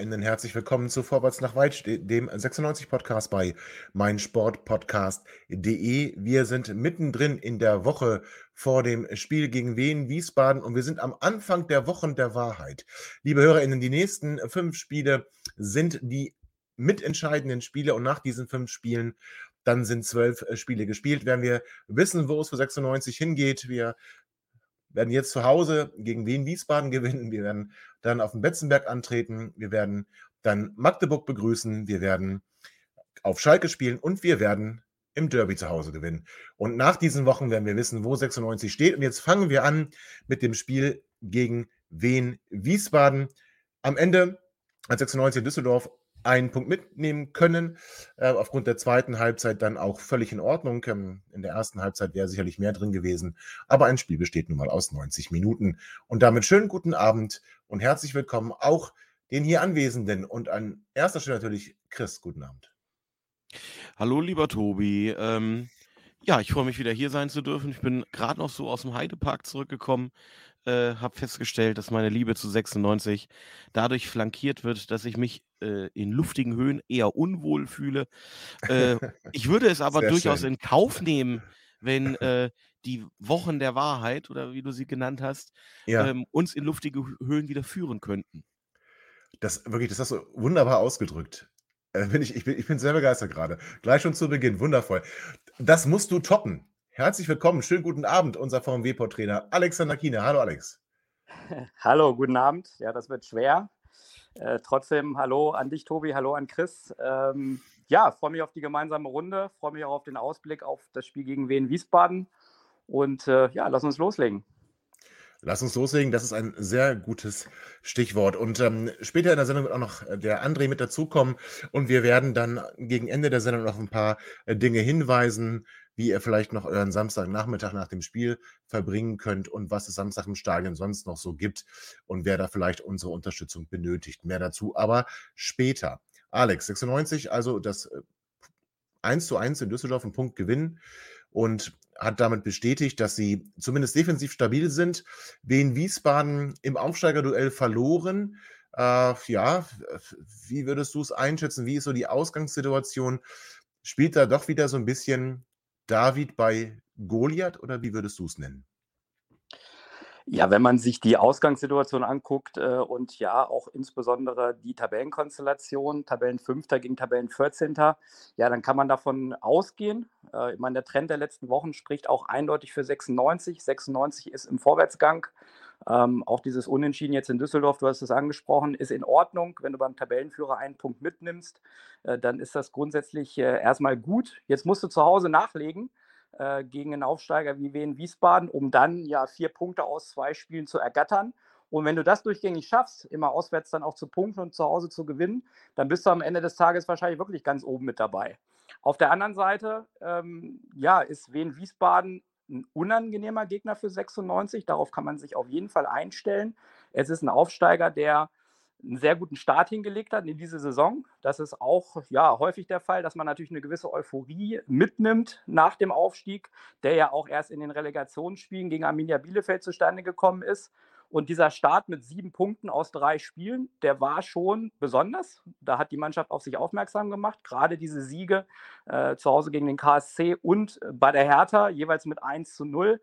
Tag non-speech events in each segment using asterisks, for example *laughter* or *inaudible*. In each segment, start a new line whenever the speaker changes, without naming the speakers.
Liebe HörerInnen, herzlich willkommen zu Vorwärts nach Weit, dem 96-Podcast bei meinsportpodcast.de. Wir sind mittendrin in der Woche vor dem Spiel gegen Wien Wiesbaden und wir sind am Anfang der Wochen der Wahrheit. Liebe HörerInnen, die nächsten fünf Spiele sind die mitentscheidenden Spiele und nach diesen fünf Spielen dann sind zwölf Spiele gespielt. Werden wir wissen, wo es für 96 hingeht. Wir werden jetzt zu Hause gegen Wien Wiesbaden *laughs* gewinnen. Wir werden dann auf dem Betzenberg antreten. Wir werden dann Magdeburg begrüßen. Wir werden auf Schalke spielen und wir werden im Derby zu Hause gewinnen. Und nach diesen Wochen werden wir wissen, wo 96 steht. Und jetzt fangen wir an mit dem Spiel gegen Wien Wiesbaden. Am Ende hat 96 Düsseldorf einen Punkt mitnehmen können. Äh, aufgrund der zweiten Halbzeit dann auch völlig in Ordnung. Ähm, in der ersten Halbzeit wäre sicherlich mehr drin gewesen. Aber ein Spiel besteht nun mal aus 90 Minuten. Und damit schönen guten Abend und herzlich willkommen auch den hier Anwesenden. Und an erster Stelle natürlich Chris. Guten Abend.
Hallo, lieber Tobi. Ähm, ja, ich freue mich wieder hier sein zu dürfen. Ich bin gerade noch so aus dem Heidepark zurückgekommen äh, habe festgestellt, dass meine Liebe zu 96 dadurch flankiert wird, dass ich mich äh, in luftigen Höhen eher unwohl fühle. Äh, *laughs* ich würde es aber durchaus schön. in Kauf nehmen, wenn äh, die Wochen der Wahrheit oder wie du sie genannt hast, ja. ähm, uns in luftige Höhen wieder führen könnten.
Das wirklich, das hast du wunderbar ausgedrückt. Äh, bin ich, ich, bin, ich bin sehr begeistert gerade. Gleich schon zu Beginn, wundervoll. Das musst du toppen. Herzlich willkommen, schönen guten Abend, unser VMW-Portrainer Alexander Kiene. Hallo Alex. *laughs*
Hallo, guten Abend. Ja, das wird schwer. Äh, trotzdem, hallo an dich, Tobi, hallo an Chris. Ähm, ja, freue mich auf die gemeinsame Runde, freue mich auch auf den Ausblick auf das Spiel gegen Wien Wiesbaden. Und äh, ja, lass uns loslegen.
Lass uns loslegen, das ist ein sehr gutes Stichwort. Und ähm, später in der Sendung wird auch noch äh, der André mit dazukommen und wir werden dann gegen Ende der Sendung noch ein paar äh, Dinge hinweisen, wie ihr vielleicht noch euren Samstagnachmittag nach dem Spiel verbringen könnt und was es Samstag im Stadion sonst noch so gibt und wer da vielleicht unsere Unterstützung benötigt. Mehr dazu aber später. Alex, 96, also das 1 äh, zu 1 in Düsseldorf, ein Punkt gewinnen und hat damit bestätigt, dass sie zumindest defensiv stabil sind. Wien Wiesbaden im Aufsteigerduell verloren. Äh, ja, wie würdest du es einschätzen? Wie ist so die Ausgangssituation? Spielt da doch wieder so ein bisschen David bei Goliath oder wie würdest du es nennen?
Ja, wenn man sich die Ausgangssituation anguckt äh, und ja auch insbesondere die Tabellenkonstellation, Tabellenfünfter gegen Tabellenvierzehnter, ja, dann kann man davon ausgehen. Äh, ich meine, der Trend der letzten Wochen spricht auch eindeutig für 96. 96 ist im Vorwärtsgang. Ähm, auch dieses Unentschieden jetzt in Düsseldorf, du hast es angesprochen, ist in Ordnung. Wenn du beim Tabellenführer einen Punkt mitnimmst, äh, dann ist das grundsätzlich äh, erstmal gut. Jetzt musst du zu Hause nachlegen äh, gegen einen Aufsteiger wie Wien Wiesbaden, um dann ja vier Punkte aus zwei Spielen zu ergattern. Und wenn du das durchgängig schaffst, immer auswärts dann auch zu punkten und zu Hause zu gewinnen, dann bist du am Ende des Tages wahrscheinlich wirklich ganz oben mit dabei. Auf der anderen Seite, ähm, ja, ist Wien Wiesbaden ein unangenehmer Gegner für 96. Darauf kann man sich auf jeden Fall einstellen. Es ist ein Aufsteiger, der einen sehr guten Start hingelegt hat in diese Saison. Das ist auch ja, häufig der Fall, dass man natürlich eine gewisse Euphorie mitnimmt nach dem Aufstieg, der ja auch erst in den Relegationsspielen gegen Arminia Bielefeld zustande gekommen ist. Und dieser Start mit sieben Punkten aus drei Spielen, der war schon besonders. Da hat die Mannschaft auf sich aufmerksam gemacht. Gerade diese Siege äh, zu Hause gegen den KSC und bei der Hertha, jeweils mit 1 zu 0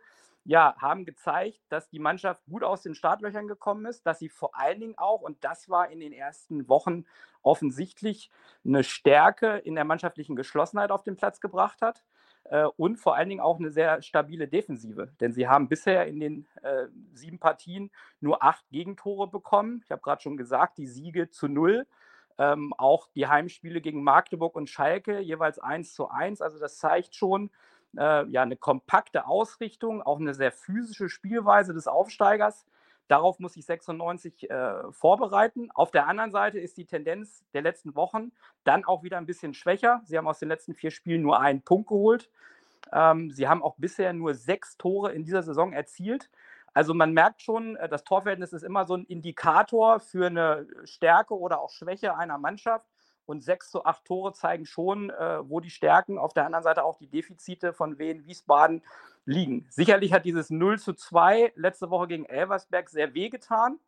ja, haben gezeigt, dass die Mannschaft gut aus den Startlöchern gekommen ist, dass sie vor allen Dingen auch, und das war in den ersten Wochen offensichtlich, eine Stärke in der mannschaftlichen Geschlossenheit auf den Platz gebracht hat äh, und vor allen Dingen auch eine sehr stabile Defensive. Denn sie haben bisher in den äh, sieben Partien nur acht Gegentore bekommen. Ich habe gerade schon gesagt, die Siege zu null. Ähm, auch die Heimspiele gegen Magdeburg und Schalke jeweils 1 zu 1. Also das zeigt schon, äh, ja, eine kompakte Ausrichtung, auch eine sehr physische Spielweise des Aufsteigers. Darauf muss sich 96 äh, vorbereiten. Auf der anderen Seite ist die Tendenz der letzten Wochen dann auch wieder ein bisschen schwächer. Sie haben aus den letzten vier Spielen nur einen Punkt geholt. Ähm, sie haben auch bisher nur sechs Tore in dieser Saison erzielt. Also man merkt schon, äh, das Torverhältnis ist immer so ein Indikator für eine Stärke oder auch Schwäche einer Mannschaft. Und sechs zu acht Tore zeigen schon, äh, wo die Stärken, auf der anderen Seite auch die Defizite von Wien Wiesbaden liegen. Sicherlich hat dieses 0 zu 2 letzte Woche gegen Elversberg sehr wehgetan.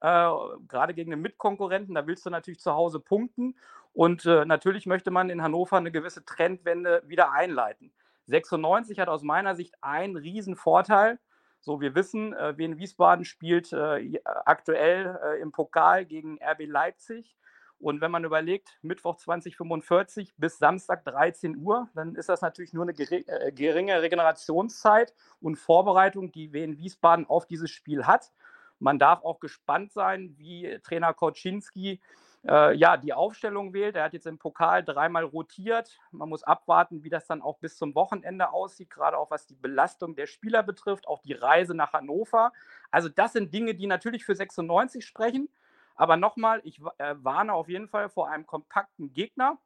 Äh, gerade gegen den Mitkonkurrenten, da willst du natürlich zu Hause punkten. Und äh, natürlich möchte man in Hannover eine gewisse Trendwende wieder einleiten. 96 hat aus meiner Sicht einen riesen Vorteil. So, wir wissen, äh, Wien Wiesbaden spielt äh, aktuell äh, im Pokal gegen RB Leipzig. Und wenn man überlegt, Mittwoch 2045 bis Samstag 13 Uhr, dann ist das natürlich nur eine äh, geringe Regenerationszeit und Vorbereitung, die Wien Wiesbaden auf dieses Spiel hat. Man darf auch gespannt sein, wie Trainer Koczynski äh, ja, die Aufstellung wählt. Er hat jetzt im Pokal dreimal rotiert. Man muss abwarten, wie das dann auch bis zum Wochenende aussieht, gerade auch was die Belastung der Spieler betrifft, auch die Reise nach Hannover. Also das sind Dinge, die natürlich für 96 sprechen. Aber nochmal, ich äh, warne auf jeden Fall vor einem kompakten Gegner.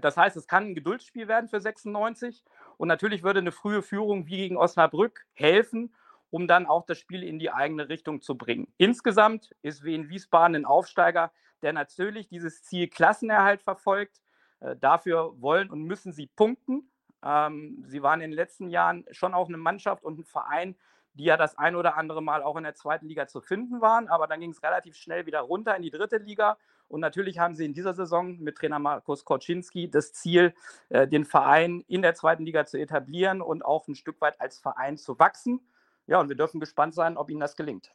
Das heißt, es kann ein Geduldsspiel werden für 96. Und natürlich würde eine frühe Führung wie gegen Osnabrück helfen, um dann auch das Spiel in die eigene Richtung zu bringen. Insgesamt ist Wien Wiesbaden ein Aufsteiger, der natürlich dieses Ziel Klassenerhalt verfolgt. Äh, dafür wollen und müssen sie punkten. Ähm, sie waren in den letzten Jahren schon auch eine Mannschaft und ein Verein, die ja das ein oder andere Mal auch in der zweiten Liga zu finden waren. Aber dann ging es relativ schnell wieder runter in die dritte Liga. Und natürlich haben sie in dieser Saison mit Trainer Markus Korczynski das Ziel, äh, den Verein in der zweiten Liga zu etablieren und auch ein Stück weit als Verein zu wachsen. Ja, und wir dürfen gespannt sein, ob ihnen das gelingt.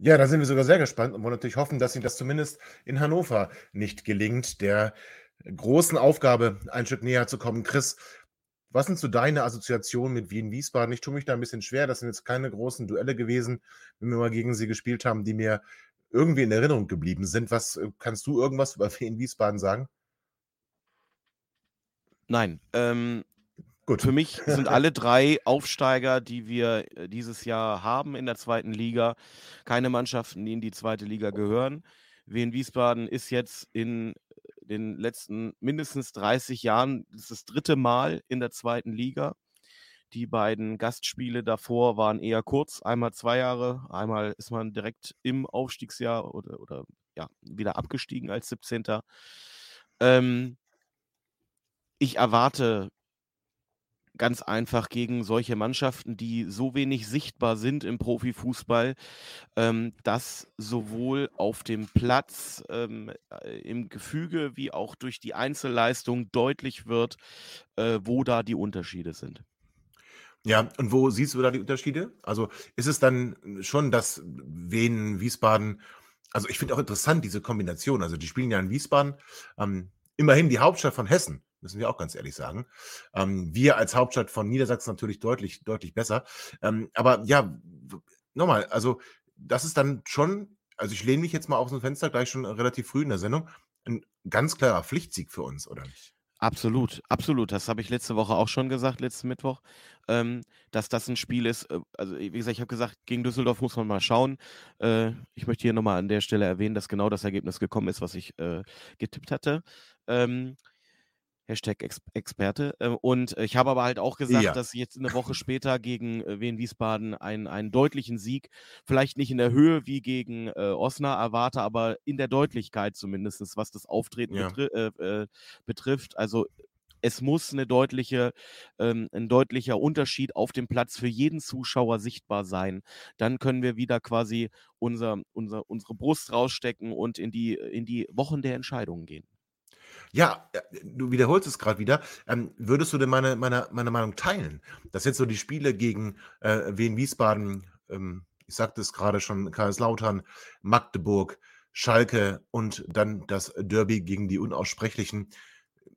Ja, da sind wir sogar sehr gespannt und wollen natürlich hoffen, dass ihnen das zumindest in Hannover nicht gelingt, der großen Aufgabe ein Stück näher zu kommen. Chris, was sind so deine Assoziationen mit Wien-Wiesbaden? Ich tue mich da ein bisschen schwer. Das sind jetzt keine großen Duelle gewesen, wenn wir mal gegen sie gespielt haben, die mir irgendwie in Erinnerung geblieben sind. Was äh, kannst du irgendwas über Wien-Wiesbaden sagen?
Nein. Ähm, Gut. Für mich sind alle drei Aufsteiger, die wir äh, dieses Jahr haben in der zweiten Liga, keine Mannschaften, die in die zweite Liga gehören. Wien Wiesbaden ist jetzt in den letzten mindestens 30 Jahren das, das dritte Mal in der zweiten Liga. Die beiden Gastspiele davor waren eher kurz, einmal zwei Jahre, einmal ist man direkt im Aufstiegsjahr oder, oder ja, wieder abgestiegen als 17. Ähm, ich erwarte ganz einfach gegen solche Mannschaften, die so wenig sichtbar sind im Profifußball, ähm, dass sowohl auf dem Platz, ähm, äh, im Gefüge wie auch durch die Einzelleistung deutlich wird, äh, wo da die Unterschiede sind.
Ja, und wo siehst du da die Unterschiede? Also ist es dann schon, dass Wien, Wiesbaden, also ich finde auch interessant diese Kombination. Also die spielen ja in Wiesbaden, ähm, immerhin die Hauptstadt von Hessen müssen wir auch ganz ehrlich sagen. Ähm, wir als Hauptstadt von Niedersachsen natürlich deutlich, deutlich besser. Ähm, aber ja, nochmal, also das ist dann schon, also ich lehne mich jetzt mal aus dem Fenster gleich schon relativ früh in der Sendung, ein ganz klarer Pflichtsieg für uns, oder nicht?
Absolut, absolut. Das habe ich letzte Woche auch schon gesagt, letzten Mittwoch, ähm, dass das ein Spiel ist. Äh, also, wie gesagt, ich habe gesagt, gegen Düsseldorf muss man mal schauen. Äh, ich möchte hier nochmal an der Stelle erwähnen, dass genau das Ergebnis gekommen ist, was ich äh, getippt hatte. Ähm, Hashtag Ex Experte. Äh, und ich habe aber halt auch gesagt, ja. dass ich jetzt eine Woche *laughs* später gegen äh, Wien Wiesbaden einen, einen deutlichen Sieg, vielleicht nicht in der Höhe wie gegen äh, Osnabrück erwarte, aber in der Deutlichkeit zumindest, was das Auftreten ja. betri äh, äh, betrifft. Also es muss eine deutliche, ähm, ein deutlicher Unterschied auf dem Platz für jeden Zuschauer sichtbar sein. Dann können wir wieder quasi unser, unser, unsere Brust rausstecken und in die, in die Wochen der Entscheidungen gehen.
Ja, äh, du wiederholst es gerade wieder. Ähm, würdest du denn meine, meine, meine Meinung teilen, dass jetzt so die Spiele gegen äh, Wien Wiesbaden, ähm, ich sagte es gerade schon, Kaiserslautern, Magdeburg, Schalke und dann das Derby gegen die Unaussprechlichen,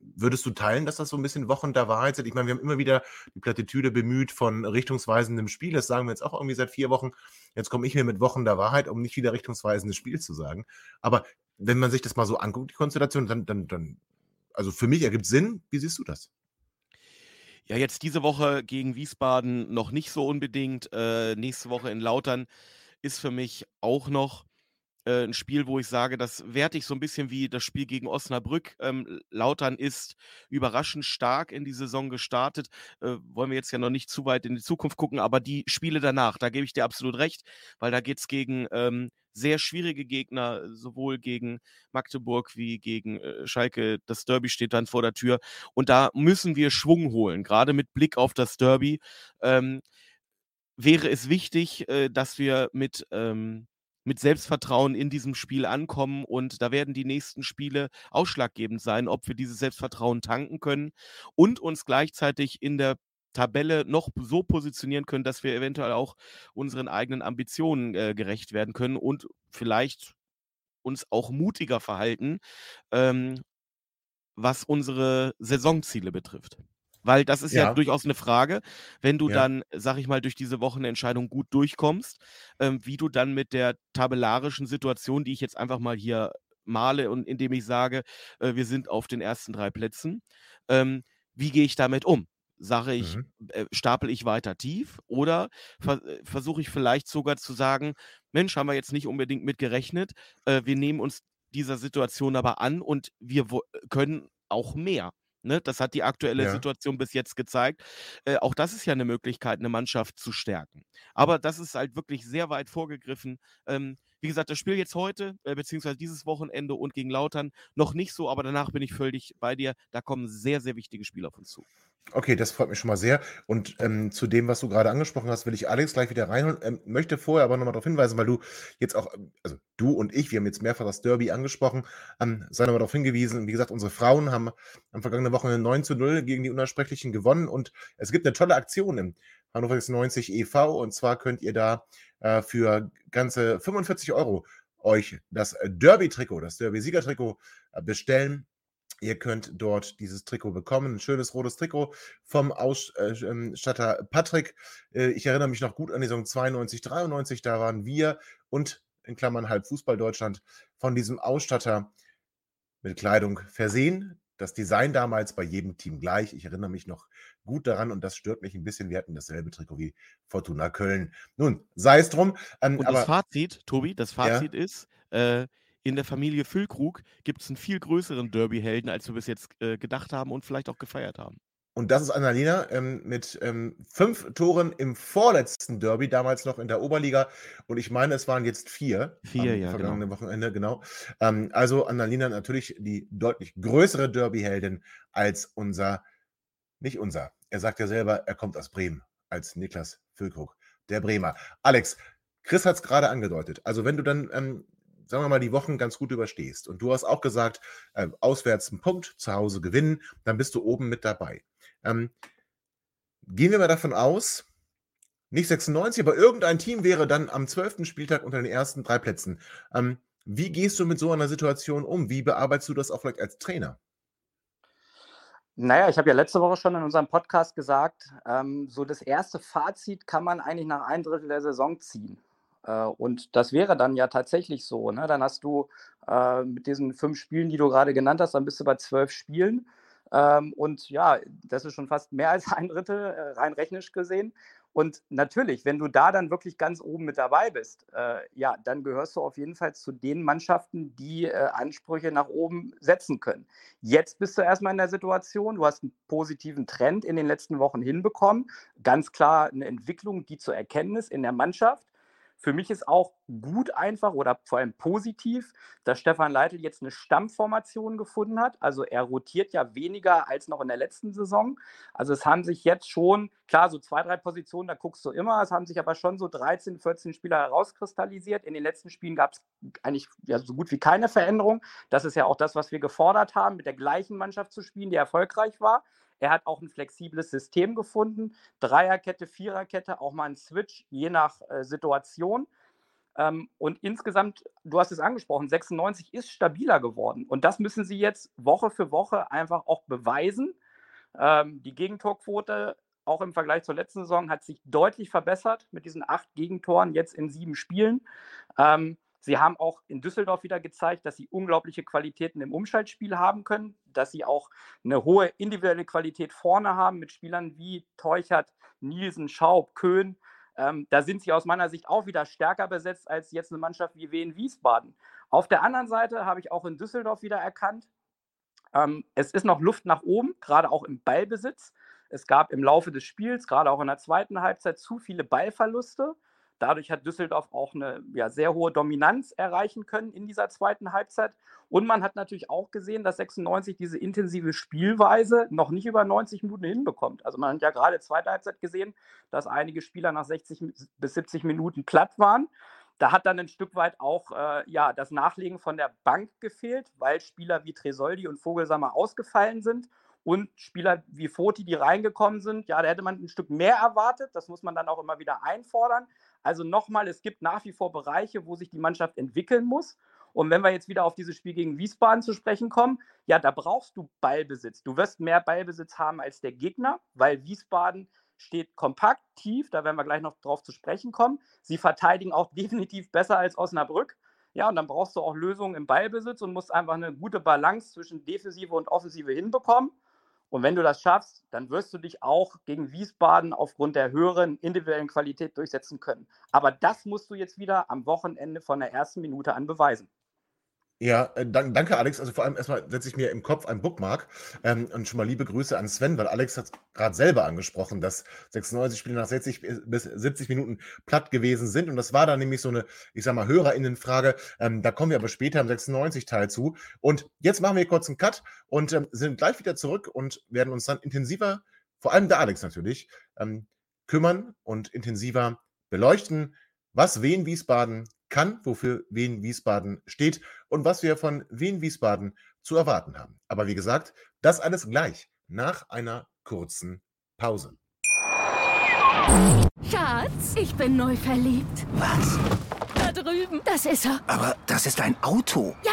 würdest du teilen, dass das so ein bisschen Wochen der Wahrheit sind? Ich meine, wir haben immer wieder die Plattitüde bemüht von richtungsweisendem Spiel. Das sagen wir jetzt auch irgendwie seit vier Wochen. Jetzt komme ich mir mit Wochen der Wahrheit, um nicht wieder richtungsweisendes Spiel zu sagen. Aber wenn man sich das mal so anguckt, die Konstellation, dann, dann, dann also für mich ergibt Sinn. Wie siehst du das?
Ja, jetzt diese Woche gegen Wiesbaden noch nicht so unbedingt. Äh, nächste Woche in Lautern ist für mich auch noch äh, ein Spiel, wo ich sage, das werte ich so ein bisschen wie das Spiel gegen Osnabrück. Ähm, Lautern ist überraschend stark in die Saison gestartet. Äh, wollen wir jetzt ja noch nicht zu weit in die Zukunft gucken, aber die Spiele danach, da gebe ich dir absolut recht, weil da geht es gegen ähm, sehr schwierige Gegner, sowohl gegen Magdeburg wie gegen äh, Schalke. Das Derby steht dann vor der Tür und da müssen wir Schwung holen, gerade mit Blick auf das Derby. Ähm, wäre es wichtig, äh, dass wir mit ähm, mit Selbstvertrauen in diesem Spiel ankommen und da werden die nächsten Spiele ausschlaggebend sein, ob wir dieses Selbstvertrauen tanken können und uns gleichzeitig in der Tabelle noch so positionieren können, dass wir eventuell auch unseren eigenen Ambitionen äh, gerecht werden können und vielleicht uns auch mutiger verhalten, ähm, was unsere Saisonziele betrifft. Weil das ist ja, ja durchaus eine Frage, wenn du ja. dann, sag ich mal, durch diese Wochenentscheidung gut durchkommst, ähm, wie du dann mit der tabellarischen Situation, die ich jetzt einfach mal hier male und indem ich sage, äh, wir sind auf den ersten drei Plätzen, ähm, wie gehe ich damit um? Sage ich, mhm. äh, stapel ich weiter tief oder ver äh, versuche ich vielleicht sogar zu sagen, Mensch, haben wir jetzt nicht unbedingt mit gerechnet, äh, wir nehmen uns dieser Situation aber an und wir können auch mehr. Ne, das hat die aktuelle ja. Situation bis jetzt gezeigt. Äh, auch das ist ja eine Möglichkeit, eine Mannschaft zu stärken. Aber das ist halt wirklich sehr weit vorgegriffen. Ähm, wie gesagt, das Spiel jetzt heute, äh, beziehungsweise dieses Wochenende und gegen Lautern noch nicht so, aber danach bin ich völlig bei dir. Da kommen sehr, sehr wichtige Spiele auf uns zu.
Okay, das freut mich schon mal sehr. Und ähm, zu dem, was du gerade angesprochen hast, will ich Alex gleich wieder reinholen. Ähm, möchte vorher aber nochmal darauf hinweisen, weil du jetzt auch, ähm, also du und ich, wir haben jetzt mehrfach das Derby angesprochen, ähm, sei nochmal darauf hingewiesen. Wie gesagt, unsere Frauen haben am vergangenen Wochenende 9 zu 0 gegen die Unersprechlichen gewonnen und es gibt eine tolle Aktion im Hannover 96 e.V. und zwar könnt ihr da äh, für ganze 45 Euro euch das Derby-Trikot, das Derby-Sieger-Trikot äh, bestellen Ihr könnt dort dieses Trikot bekommen. Ein schönes rotes Trikot vom Ausstatter äh, Patrick. Äh, ich erinnere mich noch gut an die Saison 92, 93. Da waren wir und in Klammern halb Fußball Deutschland von diesem Ausstatter mit Kleidung versehen. Das Design damals bei jedem Team gleich. Ich erinnere mich noch gut daran und das stört mich ein bisschen. Wir hatten dasselbe Trikot wie Fortuna Köln. Nun, sei es drum.
Ähm, und aber, das Fazit, Tobi, das Fazit ja? ist, äh, in der Familie Füllkrug gibt es einen viel größeren Derby-Helden, als wir bis jetzt äh, gedacht haben und vielleicht auch gefeiert haben.
Und das ist Annalena ähm, mit ähm, fünf Toren im vorletzten Derby, damals noch in der Oberliga. Und ich meine, es waren jetzt vier.
Vier, am ja.
Vergangenen genau. Wochenende, genau. Ähm, also Annalena natürlich die deutlich größere Derby-Heldin als unser, nicht unser. Er sagt ja selber, er kommt aus Bremen, als Niklas Füllkrug, der Bremer. Alex, Chris hat es gerade angedeutet. Also, wenn du dann ähm, sagen wir mal, die Wochen ganz gut überstehst und du hast auch gesagt, äh, auswärts einen Punkt, zu Hause gewinnen, dann bist du oben mit dabei. Ähm, gehen wir mal davon aus, nicht 96, aber irgendein Team wäre dann am 12. Spieltag unter den ersten drei Plätzen. Ähm, wie gehst du mit so einer Situation um? Wie bearbeitest du das auch vielleicht als Trainer?
Naja, ich habe ja letzte Woche schon in unserem Podcast gesagt, ähm, so das erste Fazit kann man eigentlich nach ein Drittel der Saison ziehen. Äh, und das wäre dann ja tatsächlich so. Ne? Dann hast du äh, mit diesen fünf Spielen, die du gerade genannt hast, dann bist du bei zwölf Spielen. Ähm, und ja, das ist schon fast mehr als *laughs* ein Drittel, äh, rein rechnisch gesehen. Und natürlich, wenn du da dann wirklich ganz oben mit dabei bist, äh, ja, dann gehörst du auf jeden Fall zu den Mannschaften, die äh, Ansprüche nach oben setzen können. Jetzt bist du erstmal in der Situation, du hast einen positiven Trend in den letzten Wochen hinbekommen. Ganz klar eine Entwicklung, die zu erkennen ist in der Mannschaft. Für mich ist auch gut einfach oder vor allem positiv, dass Stefan Leitl jetzt eine Stammformation gefunden hat. Also er rotiert ja weniger als noch in der letzten Saison. Also es haben sich jetzt schon, klar, so zwei, drei Positionen, da guckst du immer, es haben sich aber schon so 13, 14 Spieler herauskristallisiert. In den letzten Spielen gab es eigentlich ja, so gut wie keine Veränderung. Das ist ja auch das, was wir gefordert haben, mit der gleichen Mannschaft zu spielen, die erfolgreich war. Er hat auch ein flexibles System gefunden. Dreierkette, Viererkette, auch mal ein Switch, je nach äh, Situation. Ähm, und insgesamt, du hast es angesprochen, 96 ist stabiler geworden. Und das müssen sie jetzt Woche für Woche einfach auch beweisen. Ähm, die Gegentorquote, auch im Vergleich zur letzten Saison, hat sich deutlich verbessert mit diesen acht Gegentoren jetzt in sieben Spielen. Ähm, Sie haben auch in Düsseldorf wieder gezeigt, dass sie unglaubliche Qualitäten im Umschaltspiel haben können, dass sie auch eine hohe individuelle Qualität vorne haben mit Spielern wie Teuchert, Nielsen, Schaub, Köhn. Ähm, da sind sie aus meiner Sicht auch wieder stärker besetzt als jetzt eine Mannschaft wie Wien Wiesbaden. Auf der anderen Seite habe ich auch in Düsseldorf wieder erkannt, ähm, es ist noch Luft nach oben, gerade auch im Ballbesitz. Es gab im Laufe des Spiels, gerade auch in der zweiten Halbzeit, zu viele Ballverluste. Dadurch hat Düsseldorf auch eine ja, sehr hohe Dominanz erreichen können in dieser zweiten Halbzeit. Und man hat natürlich auch gesehen, dass 96 diese intensive Spielweise noch nicht über 90 Minuten hinbekommt. Also man hat ja gerade zweite Halbzeit gesehen, dass einige Spieler nach 60 bis 70 Minuten platt waren. Da hat dann ein Stück weit auch äh, ja, das Nachlegen von der Bank gefehlt, weil Spieler wie Tresoldi und Vogelsammer ausgefallen sind und Spieler wie Foti, die reingekommen sind, ja, da hätte man ein Stück mehr erwartet. Das muss man dann auch immer wieder einfordern. Also nochmal, es gibt nach wie vor Bereiche, wo sich die Mannschaft entwickeln muss. Und wenn wir jetzt wieder auf dieses Spiel gegen Wiesbaden zu sprechen kommen, ja, da brauchst du Ballbesitz. Du wirst mehr Ballbesitz haben als der Gegner, weil Wiesbaden steht kompakt, tief, da werden wir gleich noch drauf zu sprechen kommen. Sie verteidigen auch *laughs* definitiv besser als Osnabrück. Ja, und dann brauchst du auch Lösungen im Ballbesitz und musst einfach eine gute Balance zwischen Defensive und Offensive hinbekommen. Und wenn du das schaffst, dann wirst du dich auch gegen Wiesbaden aufgrund der höheren individuellen Qualität durchsetzen können. Aber das musst du jetzt wieder am Wochenende von der ersten Minute an beweisen.
Ja, äh, dank, danke Alex. Also vor allem erstmal setze ich mir im Kopf ein Bookmark ähm, und schon mal liebe Grüße an Sven, weil Alex hat gerade selber angesprochen, dass 96 Spiele nach 60 bis 70 Minuten platt gewesen sind und das war dann nämlich so eine, ich sag mal, HörerInnenfrage. Ähm, da kommen wir aber später im 96-Teil zu. Und jetzt machen wir kurz einen Cut und ähm, sind gleich wieder zurück und werden uns dann intensiver, vor allem der Alex natürlich, ähm, kümmern und intensiver beleuchten, was Wien Wiesbaden kann, wofür Wien Wiesbaden steht und was wir von Wien Wiesbaden zu erwarten haben. Aber wie gesagt, das alles gleich nach einer kurzen Pause.
Schatz, ich bin neu verliebt.
Was?
Da drüben. Das ist er.
Aber das ist ein Auto.
Ja,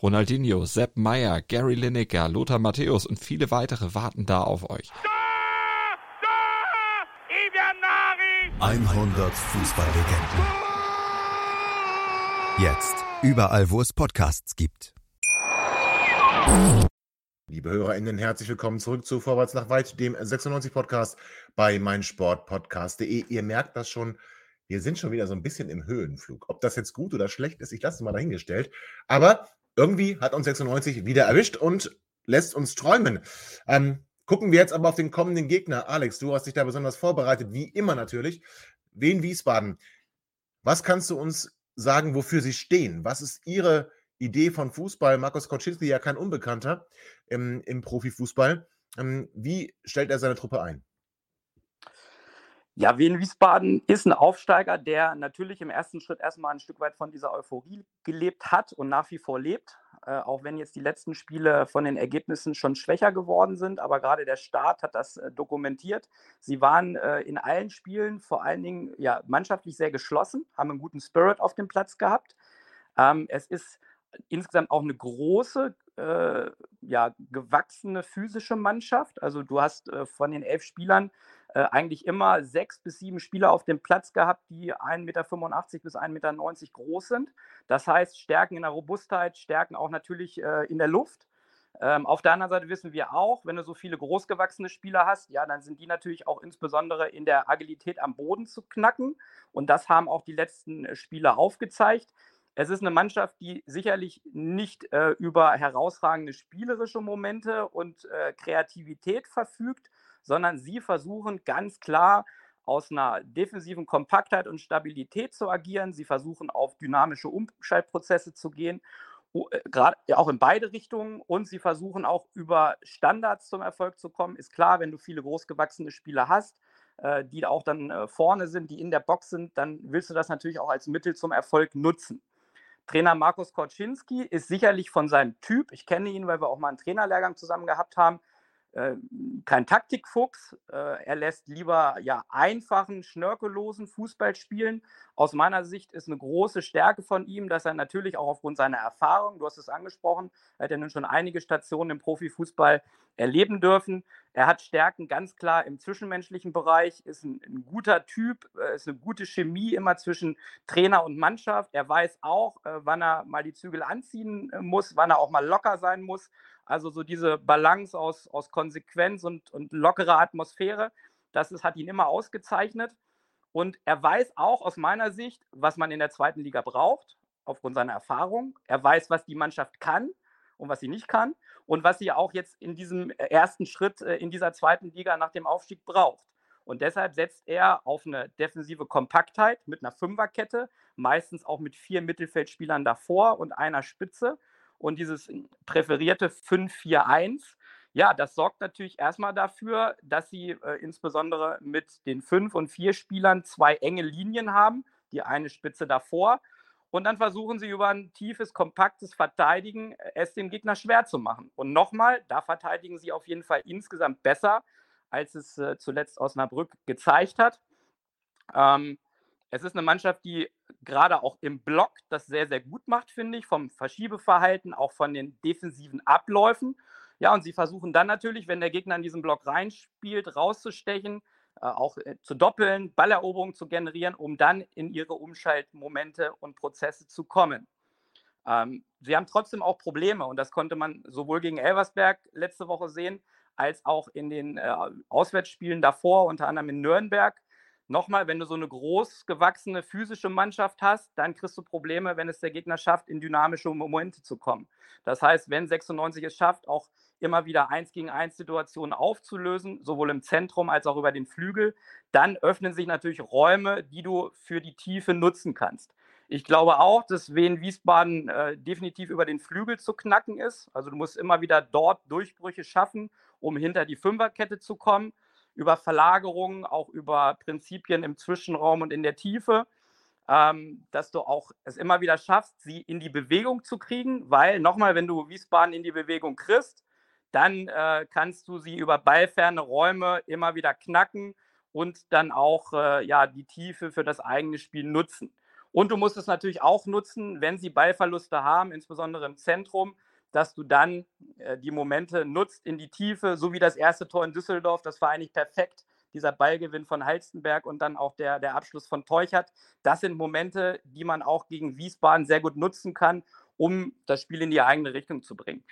Ronaldinho, Sepp Meyer, Gary Lineker, Lothar Matthäus und viele weitere warten da auf euch.
100 Fußballlegenden. Jetzt. Überall, wo es Podcasts gibt.
Liebe HörerInnen, herzlich willkommen zurück zu Vorwärts nach Weit, dem 96-Podcast bei meinsportpodcast.de. Ihr merkt das schon, wir sind schon wieder so ein bisschen im Höhenflug. Ob das jetzt gut oder schlecht ist, ich lasse es mal dahingestellt. Aber irgendwie hat uns 96 wieder erwischt und lässt uns träumen. Ähm, gucken wir jetzt aber auf den kommenden Gegner. Alex, du hast dich da besonders vorbereitet, wie immer natürlich. Wen Wiesbaden. Was kannst du uns sagen, wofür sie stehen. Was ist ihre Idee von Fußball? Markus Koczynski ja kein Unbekannter im, im Profifußball. Ähm, wie stellt er seine Truppe ein?
Ja, Wien Wiesbaden ist ein Aufsteiger, der natürlich im ersten Schritt erstmal ein Stück weit von dieser Euphorie gelebt hat und nach wie vor lebt. Äh, auch wenn jetzt die letzten Spiele von den Ergebnissen schon schwächer geworden sind, aber gerade der Start hat das äh, dokumentiert. Sie waren äh, in allen Spielen vor allen Dingen ja, mannschaftlich sehr geschlossen, haben einen guten Spirit auf dem Platz gehabt. Ähm, es ist insgesamt auch eine große, äh, ja, gewachsene physische Mannschaft. Also du hast äh, von den elf Spielern äh, eigentlich immer sechs bis sieben Spieler auf dem Platz gehabt, die 1,85 Meter bis 1,90 Meter groß sind. Das heißt, Stärken in der Robustheit, Stärken auch natürlich äh, in der Luft. Ähm, auf der anderen Seite wissen wir auch, wenn du so viele großgewachsene Spieler hast, ja, dann sind die natürlich auch insbesondere in der Agilität am Boden zu knacken. Und das haben auch die letzten äh, Spiele aufgezeigt. Es ist eine Mannschaft, die sicherlich nicht äh, über herausragende spielerische Momente und äh, Kreativität verfügt, sondern sie versuchen ganz klar aus einer defensiven Kompaktheit und Stabilität zu agieren. Sie versuchen auf dynamische Umschaltprozesse zu gehen, äh, gerade auch in beide Richtungen. Und sie versuchen auch über Standards zum Erfolg zu kommen. Ist klar, wenn du viele großgewachsene Spieler hast, äh, die auch dann äh, vorne sind, die in der Box sind, dann willst du das natürlich auch als Mittel zum Erfolg nutzen. Trainer Markus Korczynski ist sicherlich von seinem Typ, ich kenne ihn, weil wir auch mal einen Trainerlehrgang zusammen gehabt haben, äh, kein Taktikfuchs. Äh, er lässt lieber ja einfachen, schnörkellosen Fußball spielen. Aus meiner Sicht ist eine große Stärke von ihm, dass er natürlich auch aufgrund seiner Erfahrung, du hast es angesprochen, er hat ja nun schon einige Stationen im Profifußball erleben dürfen. Er hat Stärken ganz klar im zwischenmenschlichen Bereich, ist ein, ein guter Typ, äh, ist eine gute Chemie immer zwischen Trainer und Mannschaft. Er weiß auch, wann er mal die Zügel anziehen muss, wann er auch mal locker sein muss. Also so diese Balance aus, aus Konsequenz und, und lockerer Atmosphäre, das ist, hat ihn immer ausgezeichnet. Und er weiß auch aus meiner Sicht, was man in der zweiten Liga braucht, aufgrund seiner Erfahrung. Er weiß, was die Mannschaft kann und was sie nicht kann und was sie auch jetzt in diesem ersten Schritt äh, in dieser zweiten Liga nach dem Aufstieg braucht. Und deshalb setzt er auf eine defensive Kompaktheit mit einer Fünferkette, meistens auch mit vier Mittelfeldspielern davor und einer Spitze und dieses präferierte 5-4-1, ja, das sorgt natürlich erstmal dafür, dass sie äh, insbesondere mit den fünf und vier Spielern zwei enge Linien haben, die eine Spitze davor. Und dann versuchen sie über ein tiefes, kompaktes Verteidigen äh, es dem Gegner schwer zu machen. Und nochmal, da verteidigen sie auf jeden Fall insgesamt besser, als es äh, zuletzt Osnabrück gezeigt hat. Ähm, es ist eine Mannschaft, die gerade auch im Block das sehr, sehr gut macht, finde ich, vom Verschiebeverhalten, auch von den defensiven Abläufen. Ja, und sie versuchen dann natürlich, wenn der Gegner in diesen Block reinspielt, rauszustechen, äh, auch äh, zu doppeln, Balleroberungen zu generieren, um dann in ihre Umschaltmomente und Prozesse zu kommen. Ähm, sie haben trotzdem auch Probleme und das konnte man sowohl gegen Elversberg letzte Woche sehen, als auch in den äh, Auswärtsspielen davor, unter anderem in Nürnberg nochmal, wenn du so eine groß gewachsene physische Mannschaft hast, dann kriegst du Probleme, wenn es der Gegner schafft, in dynamische Momente zu kommen. Das heißt, wenn 96 es schafft, auch immer wieder eins gegen eins Situationen aufzulösen, sowohl im Zentrum als auch über den Flügel, dann öffnen sich natürlich Räume, die du für die Tiefe nutzen kannst. Ich glaube auch, dass Wien Wiesbaden äh, definitiv über den Flügel zu knacken ist. Also du musst immer wieder dort Durchbrüche schaffen, um hinter die Fünferkette zu kommen über Verlagerungen, auch über Prinzipien im Zwischenraum und in der Tiefe, ähm, dass du auch es immer wieder schaffst, sie in die Bewegung zu kriegen, weil nochmal, wenn du Wiesbaden in die Bewegung kriegst, dann äh, kannst du sie über ballferne Räume immer wieder knacken und dann auch äh, ja, die Tiefe für das eigene Spiel nutzen. Und du musst es natürlich auch nutzen, wenn sie Ballverluste haben, insbesondere im Zentrum, dass du dann äh, die Momente nutzt in die Tiefe, so wie das erste Tor in Düsseldorf. Das war eigentlich perfekt. Dieser Ballgewinn von Halstenberg und dann auch der, der Abschluss von Teuchert. Das sind Momente, die man auch gegen Wiesbaden sehr gut nutzen kann, um das Spiel in die eigene Richtung zu bringen.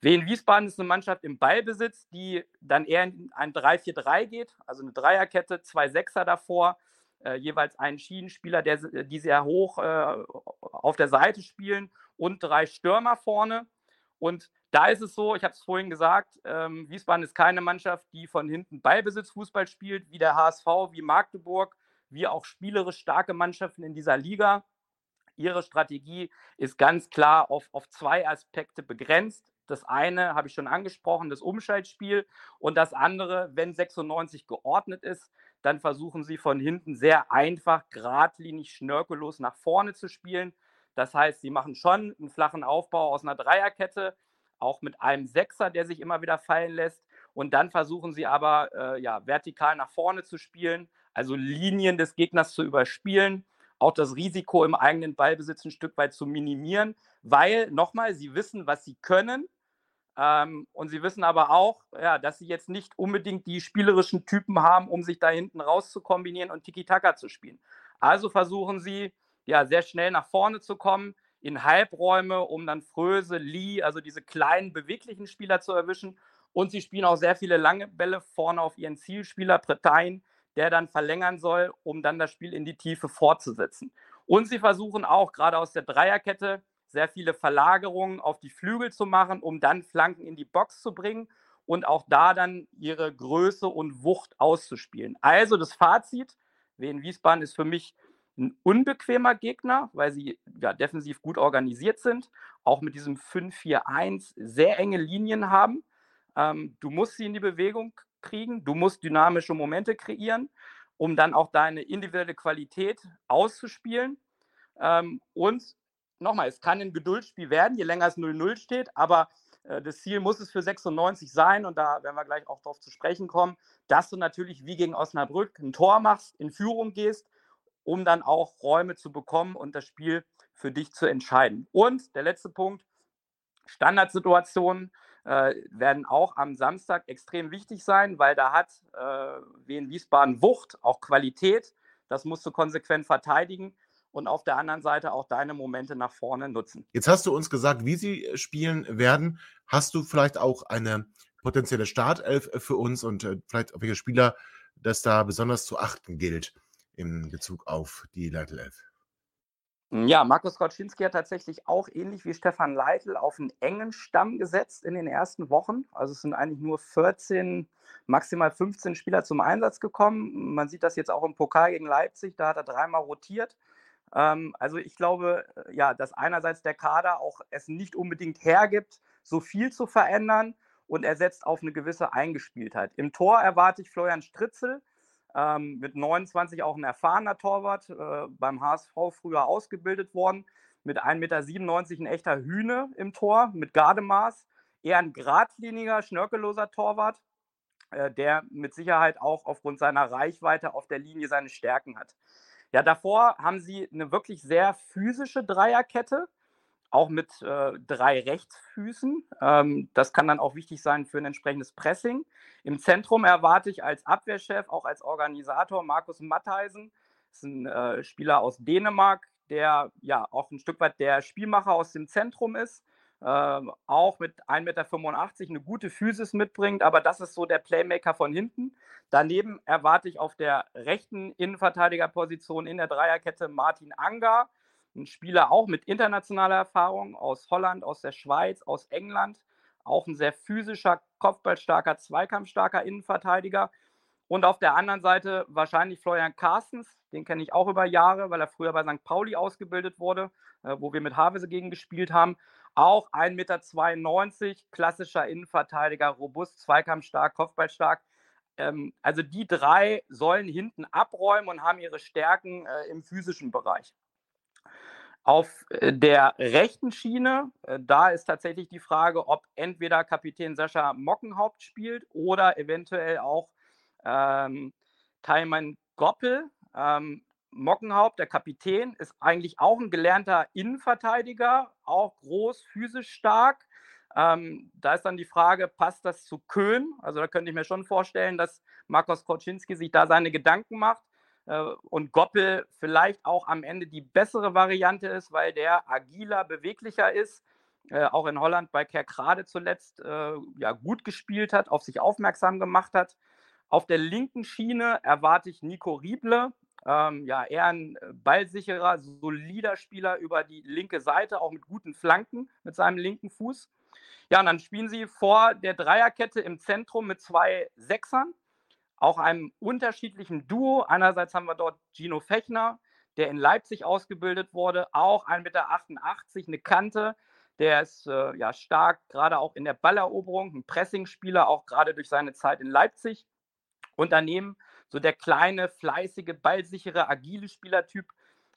Wien Wiesbaden ist eine Mannschaft im Ballbesitz, die dann eher in ein 3-4-3 geht, also eine Dreierkette, zwei Sechser davor, äh, jeweils einen Schienenspieler, der, die sehr hoch äh, auf der Seite spielen und drei Stürmer vorne. Und da ist es so, ich habe es vorhin gesagt, ähm, Wiesbaden ist keine Mannschaft, die von hinten Ballbesitzfußball spielt, wie der HSV, wie Magdeburg, wie auch spielerisch starke Mannschaften in dieser Liga. Ihre Strategie ist ganz klar auf, auf zwei Aspekte begrenzt. Das eine habe ich schon angesprochen, das Umschaltspiel. Und das andere, wenn 96 geordnet ist, dann versuchen sie von hinten sehr einfach, geradlinig, schnörkellos nach vorne zu spielen. Das heißt, sie machen schon einen flachen Aufbau aus einer Dreierkette, auch mit einem Sechser, der sich immer wieder fallen lässt. Und dann versuchen sie aber äh, ja, vertikal nach vorne zu spielen, also Linien des Gegners zu überspielen, auch das Risiko im eigenen Ballbesitz ein Stück weit zu minimieren, weil nochmal, sie wissen, was sie können. Ähm, und sie wissen aber auch, ja, dass sie jetzt nicht unbedingt die spielerischen Typen haben, um sich da hinten raus zu kombinieren und Tiki-Taka zu spielen. Also versuchen sie, ja, sehr schnell nach vorne zu kommen, in Halbräume, um dann Fröse, Lee, also diese kleinen, beweglichen Spieler zu erwischen. Und sie spielen auch sehr viele lange Bälle vorne auf ihren Zielspieler, Pretain, der dann verlängern soll, um dann das Spiel in die Tiefe fortzusetzen. Und sie versuchen auch gerade aus der Dreierkette sehr viele Verlagerungen auf die Flügel zu machen, um dann Flanken in die Box zu bringen und auch da dann ihre Größe und Wucht auszuspielen. Also das Fazit, Wien Wiesbaden ist für mich ein unbequemer Gegner, weil sie ja, defensiv gut organisiert sind, auch mit diesem 5-4-1 sehr enge Linien haben. Ähm, du musst sie in die Bewegung kriegen, du musst dynamische Momente kreieren, um dann auch deine individuelle Qualität auszuspielen. Ähm, und nochmal, es kann ein Geduldsspiel werden, je länger es 0-0 steht, aber Äh, das Ziel muss es für 96 sein, und da werden wir gleich auch darauf zu sprechen kommen, dass du natürlich wie gegen Osnabrück ein Tor machst, in Führung gehst, um dann auch Räume zu bekommen und das Spiel für dich zu entscheiden. Und der letzte Punkt, Standardsituationen äh, werden auch am Samstag extrem wichtig sein, weil da hat äh, Wien Wiesbaden Wucht, auch Qualität. Das musst du konsequent verteidigen und auf der anderen Seite auch deine Momente nach vorne nutzen.
Jetzt hast du uns gesagt, wie sie äh, spielen werden. Hast du vielleicht auch eine potenzielle Startelf äh, für uns und äh, vielleicht auf welche Spieler das da besonders zu achten gilt in Bezug auf die Leitelelf?
Ja, Markus Koczynski hat tatsächlich auch ähnlich wie Stefan Leitl auf einen engen Stamm gesetzt in den ersten Wochen. Also es sind eigentlich nur 14, maximal 15 Spieler zum Einsatz gekommen. Man sieht das jetzt auch im Pokal gegen Leipzig, da hat er dreimal rotiert. Ähm, also ich glaube, äh, ja, dass einerseits der Kader auch es nicht unbedingt hergibt, so viel zu verändern und er setzt auf eine gewisse Eingespieltheit. Im Tor erwarte ich Florian Stritzel, ähm, mit 29 auch ein erfahrener Torwart, äh, beim HSV früher ausgebildet worden, mit 1,97 Meter ein echter Hühne im Tor, mit Gardemaß, eher ein geradliniger, schnörkelloser Torwart, äh, der mit Sicherheit auch aufgrund seiner Reichweite auf der Linie seine Stärken hat. Ja, davor haben sie eine wirklich sehr physische Dreierkette, auch mit äh, drei Rechtsfüßen. Ähm, das kann dann auch wichtig sein für ein entsprechendes Pressing. Im Zentrum erwarte ich als Abwehrchef, auch als Organisator Markus Mattheisen. Ist ein äh, Spieler aus Dänemark, der ja auch ein Stück weit der Spielmacher aus dem Zentrum ist äh, auch mit 1,85 Meter eine gute Physis mitbringt, aber das ist so der Playmaker von hinten. Daneben erwarte ich auf der rechten Innenverteidigerposition in der Dreierkette Martin Anga, ein Spieler auch mit internationaler Erfahrung aus Holland, aus der Schweiz, aus England, auch ein sehr physischer, kopfballstarker, zweikampfstarker Innenverteidiger. Und auf der anderen Seite wahrscheinlich Florian Carstens, den kenne ich auch über Jahre, weil er früher bei St. Pauli ausgebildet wurde, äh, wo wir mit Havese gegen gespielt haben. Auch 1,92 Meter, klassischer Innenverteidiger, robust, zweikampfstark, kopfballstark. Ähm, also die drei sollen hinten abräumen und haben ihre Stärken äh, im physischen Bereich. Auf äh, der rechten Schiene, äh, da ist tatsächlich die Frage, ob entweder Kapitän Sascha Mockenhaupt spielt oder eventuell auch ähm, Taiman Goppel. Ähm, Mockenhaupt, der Kapitän, ist eigentlich auch ein gelernter Innenverteidiger, auch groß, physisch stark. Ähm, da ist dann die Frage, passt das zu Köhn? Also da könnte ich mir schon vorstellen, dass Markus Koczynski sich da seine Gedanken macht und Goppel vielleicht auch am Ende die bessere Variante ist, weil der agiler, beweglicher ist, äh, auch in Holland bei Kerkrade zuletzt äh, ja, gut gespielt hat, auf sich aufmerksam gemacht hat. Auf der linken Schiene erwarte ich Nico Rieble, ähm, ja, eher ein äh, ballsicherer, solider Spieler über die linke Seite, auch mit guten Flanken mit seinem linken Fuß. Ja, und dann spielen sie vor der Dreierkette im Zentrum mit zwei Sechsern, auch einem unterschiedlichen Duo. Einerseits haben wir dort Gino Fechner, der in Leipzig ausgebildet wurde, auch 1,88 Meter, eine Kante. Der ist äh, ja stark, gerade auch in der Balleroberung, ein Pressingspieler, auch gerade durch seine Zeit in Leipzig. Und daneben so der kleine, fleißige, ballsichere, agile Spielertyp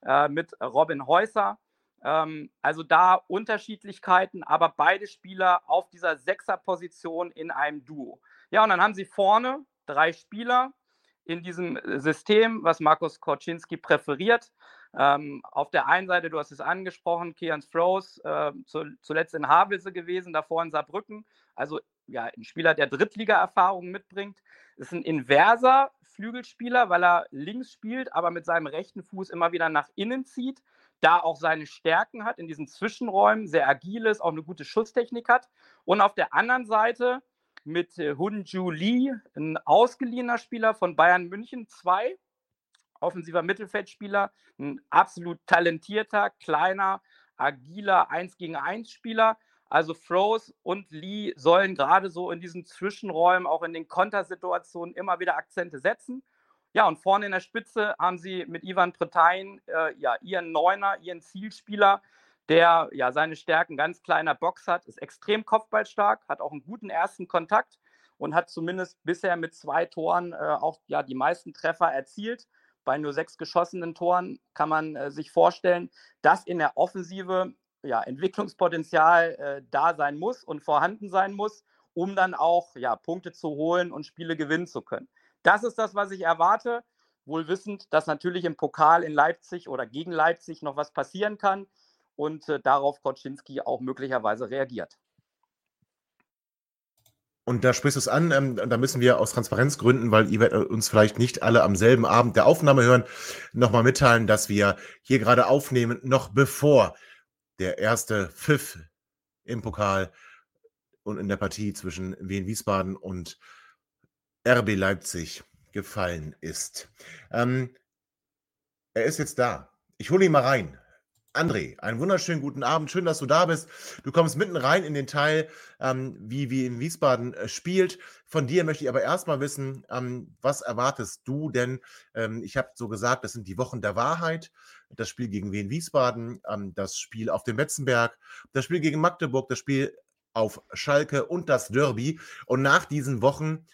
äh, mit Robin Häuser. Ähm, also da Unterschiedlichkeiten, aber beide Spieler auf dieser Sechserposition in einem Duo. Ja, und dann haben sie vorne drei Spieler in diesem System, was Markus Korczynski präferiert. Ähm, auf der einen Seite, du hast es angesprochen, Kian Strohs, äh, zu, zuletzt in Havelse gewesen, davor in Saarbrücken. Also ja, ein Spieler, der Drittliga-Erfahrung mitbringt. Ist ein inverser Flügelspieler, weil er links spielt, aber mit seinem rechten Fuß immer wieder nach innen zieht, da auch seine Stärken hat in diesen Zwischenräumen, sehr agil ist, auch eine gute Schusstechnik hat. Und auf der anderen Seite mit äh, Hunju Lee, ein ausgeliehener Spieler von Bayern München 2, offensiver Mittelfeldspieler, ein absolut talentierter, kleiner, agiler 1 gegen 1 Spieler, also Froze und Lee sollen gerade so in diesen Zwischenräumen, auch in den Kontersituationen immer wieder Akzente setzen. Ja, und vorne in der Spitze haben sie mit Ivan Pretain äh, ja, ihren Neuner, ihren Zielspieler, der ja seine Stärken ganz kleiner Box hat, ist extrem kopfballstark, hat auch einen guten ersten Kontakt und hat zumindest bisher mit zwei Toren äh, auch ja, die meisten Treffer erzielt. Bei nur sechs geschossenen Toren kann man äh, sich vorstellen, dass in der Offensive ja, Entwicklungspotenzial äh, da sein muss und vorhanden sein muss, um dann auch ja, Punkte zu holen und Spiele gewinnen zu können. Das ist das, was ich erwarte, wohl wissend, dass natürlich im Pokal in Leipzig oder gegen Leipzig noch was passieren kann und äh, darauf Koczynski auch möglicherweise reagiert.
Und da sprichst du es an, ähm, da müssen wir aus Transparenzgründen, weil ihr werdet uns vielleicht nicht alle am selben Abend der Aufnahme hören, nochmal mitteilen, dass wir hier gerade aufnehmen, noch bevor der erste Pfiff im Pokal und in der Partie zwischen Wien Wiesbaden und RB Leipzig gefallen ist. Ähm, er ist jetzt da. Ich hole ihn mal rein. André, einen wunderschönen guten Abend. Schön, dass du da bist. Du kommst mitten rein in den Teil, ähm, wie, wie in Wiesbaden äh, spielt. Von dir möchte ich aber erstmal wissen, ähm, was erwartest du denn? Ähm, ich habe so gesagt, das sind die Wochen der Wahrheit. Das Spiel gegen Wien Wiesbaden, ähm, das Spiel auf dem Betzenberg, das Spiel gegen Magdeburg, das Spiel auf Schalke und das Derby. Und nach diesen Wochen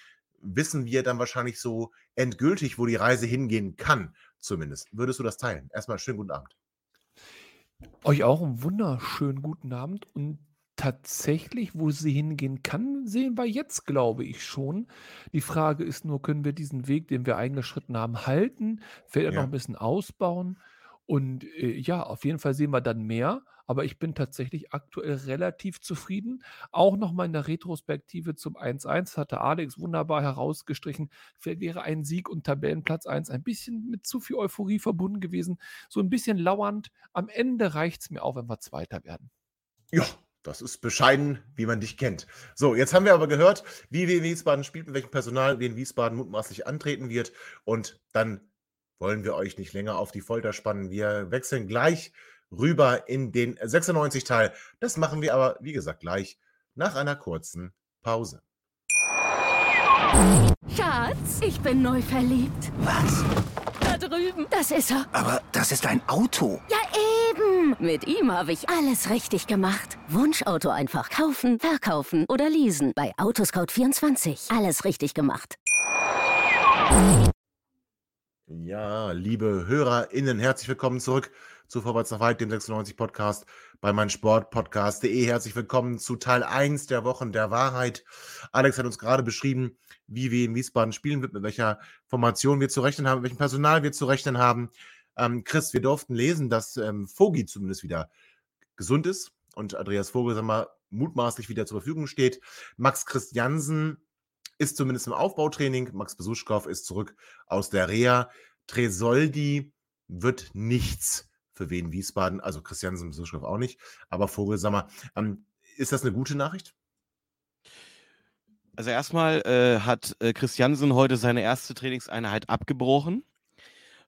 wissen wir dann wahrscheinlich so endgültig, wo die Reise hingehen kann, zumindest. Würdest du das teilen? Erstmal schönen guten Abend.
Euch auch einen wunderschönen guten Abend und tatsächlich, wo sie hingehen kann, sehen wir jetzt, glaube ich schon. Die Frage ist nur, können wir diesen Weg, den wir eingeschritten haben, halten? Vielleicht auch noch
Ja.
ein bisschen ausbauen? Und äh, ja, auf jeden Fall sehen wir dann mehr. Aber ich bin tatsächlich aktuell relativ zufrieden. Auch nochmal in der Retrospektive zum 1-1 hatte Alex wunderbar herausgestrichen. Vielleicht wäre ein Sieg und Tabellenplatz 1 ein bisschen mit zu viel Euphorie verbunden gewesen. So ein bisschen lauernd. Am Ende reicht es mir auch, wenn wir Zweiter werden.
Ja, das ist bescheiden, wie man dich kennt. So, jetzt haben wir aber gehört, wie Wien Wiesbaden spielt, mit welchem Personal Wien Wiesbaden mutmaßlich antreten wird. Und dann wollen wir euch nicht länger auf die Folter spannen. Wir wechseln gleich rüber in den 96 Teil. Das machen wir aber, wie gesagt, gleich nach einer kurzen Pause.
Schatz, ich bin neu verliebt.
Was?
Da drüben. Das ist er.
Aber das ist ein Auto.
Ja, eben. Mit ihm habe ich alles richtig gemacht. Wunschauto einfach kaufen, verkaufen oder leasen. Bei Autoscout24. Alles richtig gemacht.
Ja, liebe HörerInnen, herzlich willkommen zurück zu Vorwärts nach Weit, dem 96 Podcast bei meinsportpodcast.de. Herzlich willkommen zu Teil 1 der Wochen der Wahrheit. Alex hat uns gerade beschrieben, wie wir in Wiesbaden spielen mit welcher Formation wir zu rechnen haben, mit welchem Personal wir zu rechnen haben. Ähm, Chris, wir durften lesen, dass ähm, Vogi zumindest wieder gesund ist und Andreas Vogel, sag mal, mutmaßlich wieder zur Verfügung steht. Max Christiansen ist zumindest im Aufbautraining. Max Besuschkow ist zurück aus der Reha. Tresoldi wird nichts für Wien Wiesbaden, also Christiansen Besuschkow auch nicht, aber Vogelsammer. Ähm, ist das eine gute Nachricht?
Also erstmal äh, hat äh, Christiansen heute seine erste Trainingseinheit abgebrochen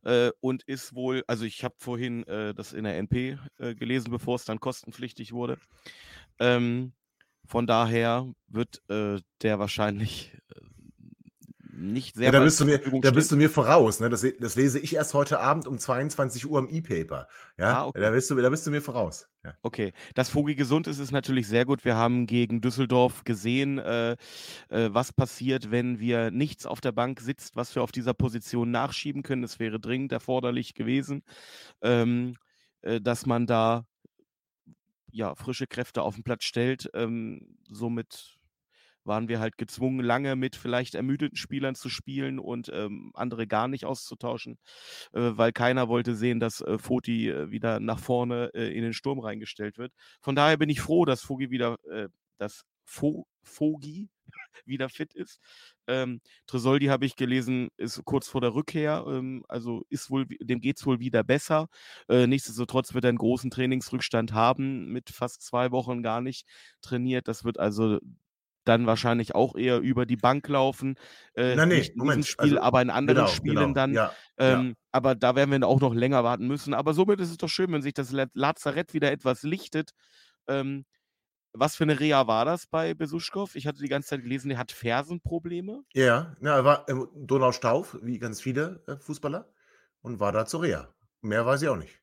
äh, und ist wohl, also ich habe vorhin äh, das in der NP äh, gelesen, bevor es dann kostenpflichtig wurde. Ähm, von daher wird äh, der wahrscheinlich nicht sehr
Ja, da bist du mir, da bist du mir voraus. Ne? Das, das lese ich erst heute Abend um 22 Uhr im E-Paper. Ja,
Ah, okay.
da, bist du, da bist du mir voraus. Ja.
Okay, dass Vogel gesund ist, ist natürlich sehr gut. Wir haben gegen Düsseldorf gesehen, äh, äh, was passiert, wenn wir nichts auf der Bank sitzt, was wir auf dieser Position nachschieben können. Das wäre dringend erforderlich gewesen, ähm, äh, dass man da ja frische Kräfte auf den Platz stellt. Ähm, somit waren wir halt gezwungen, lange mit vielleicht ermüdeten Spielern zu spielen und ähm, andere gar nicht auszutauschen, äh, weil keiner wollte sehen, dass äh, Foti äh, wieder nach vorne äh, in den Sturm reingestellt wird. Von daher bin ich froh, dass Fogi wieder, äh, dass Fo Fogi *laughs* wieder fit ist. Ähm, Tresoldi habe ich gelesen, ist kurz vor der Rückkehr, ähm, also ist wohl, dem geht es wohl wieder besser. Äh, nichtsdestotrotz wird er einen großen Trainingsrückstand haben, mit fast zwei Wochen gar nicht trainiert. Das wird also dann wahrscheinlich auch eher über die Bank laufen. Äh,
Nein, nee,
nicht in
Moment,
diesem Spiel,
also,
aber in anderen
genau,
Spielen
genau,
dann.
ja, ja.
Ähm, Aber da werden wir auch noch länger warten müssen. Aber somit ist es doch schön, wenn sich das La- Lazarett wieder etwas lichtet. Ähm, was für eine Reha war das bei Besuschkow? Ich hatte die ganze Zeit gelesen, der hat Fersenprobleme.
Ja, ja, er war im Donaustauf, wie ganz viele äh, Fußballer, und war da zur Reha. Mehr weiß ich auch nicht.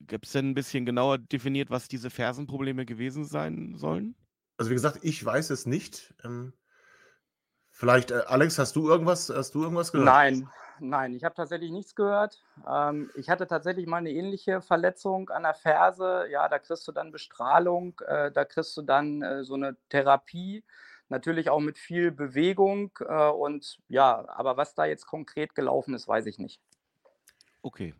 Gibt es denn ein bisschen genauer definiert, was diese Fersenprobleme gewesen sein sollen?
Also wie gesagt, ich weiß es nicht. Ähm, vielleicht, äh, Alex, hast du irgendwas, hast du irgendwas gehört?
Nein, Nein, ich habe tatsächlich nichts gehört. Ähm, ich hatte tatsächlich mal eine ähnliche Verletzung an der Ferse. Ja, da kriegst du dann Bestrahlung, äh, da kriegst du dann äh, so eine Therapie, natürlich auch mit viel Bewegung. Und ja, aber was da jetzt konkret gelaufen ist, weiß ich nicht.
Okay.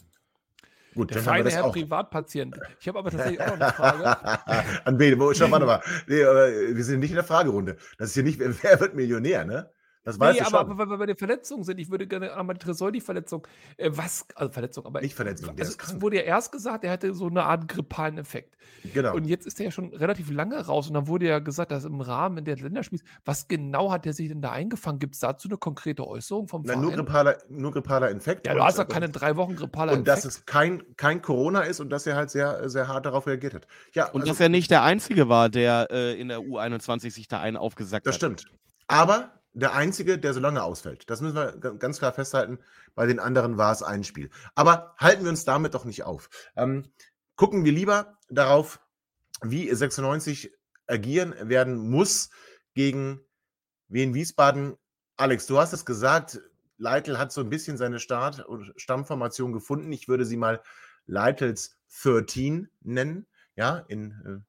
Gut,
Der feine Herr
auch.
Privatpatient. Ich habe aber tatsächlich auch noch eine Frage. *laughs*
An wen? Warte *laughs* mal. Nee, wir sind nicht in der Fragerunde. Das ist hier nicht, *laughs* wer wird Millionär, ne? Das weißt
Nee,
du
aber,
schon.
aber weil wir bei den Verletzungen sind, ich würde gerne einmal die Tresoldi-Verletzung. Äh, was, also Verletzung, aber.
Nicht Verletzung, der
also,
ist krank.
Es wurde ja erst gesagt, er hatte so eine Art grippalen Effekt.
Genau.
Und jetzt ist er ja schon relativ lange raus und dann wurde ja gesagt, dass im Rahmen der Länderspiels, was genau hat er sich denn da eingefangen? Gibt es dazu eine konkrete Äußerung vom
Na,
Verein?
nur, grippaler, nur grippaler Infekt.
ja, du
und,
hast doch keine drei Wochen grippaler
Und dass
Infekt.
es kein, kein Corona ist und dass er halt sehr, sehr hart darauf reagiert hat. Ja,
Und
also,
dass er nicht der Einzige war, der äh, in der U21 sich da einen aufgesackt
das
hat.
stimmt. Aber der Einzige, der so lange ausfällt. Das müssen wir ga- ganz klar festhalten. Bei den anderen war es ein Spiel. Aber halten wir uns damit doch nicht auf. Ähm, gucken wir lieber darauf, wie 96 agieren werden muss gegen Wien Wiesbaden. Alex, du hast es gesagt, Leitl hat so ein bisschen seine Start- und Stammformation gefunden. Ich würde sie mal Leitls 13 nennen. Ja, in äh,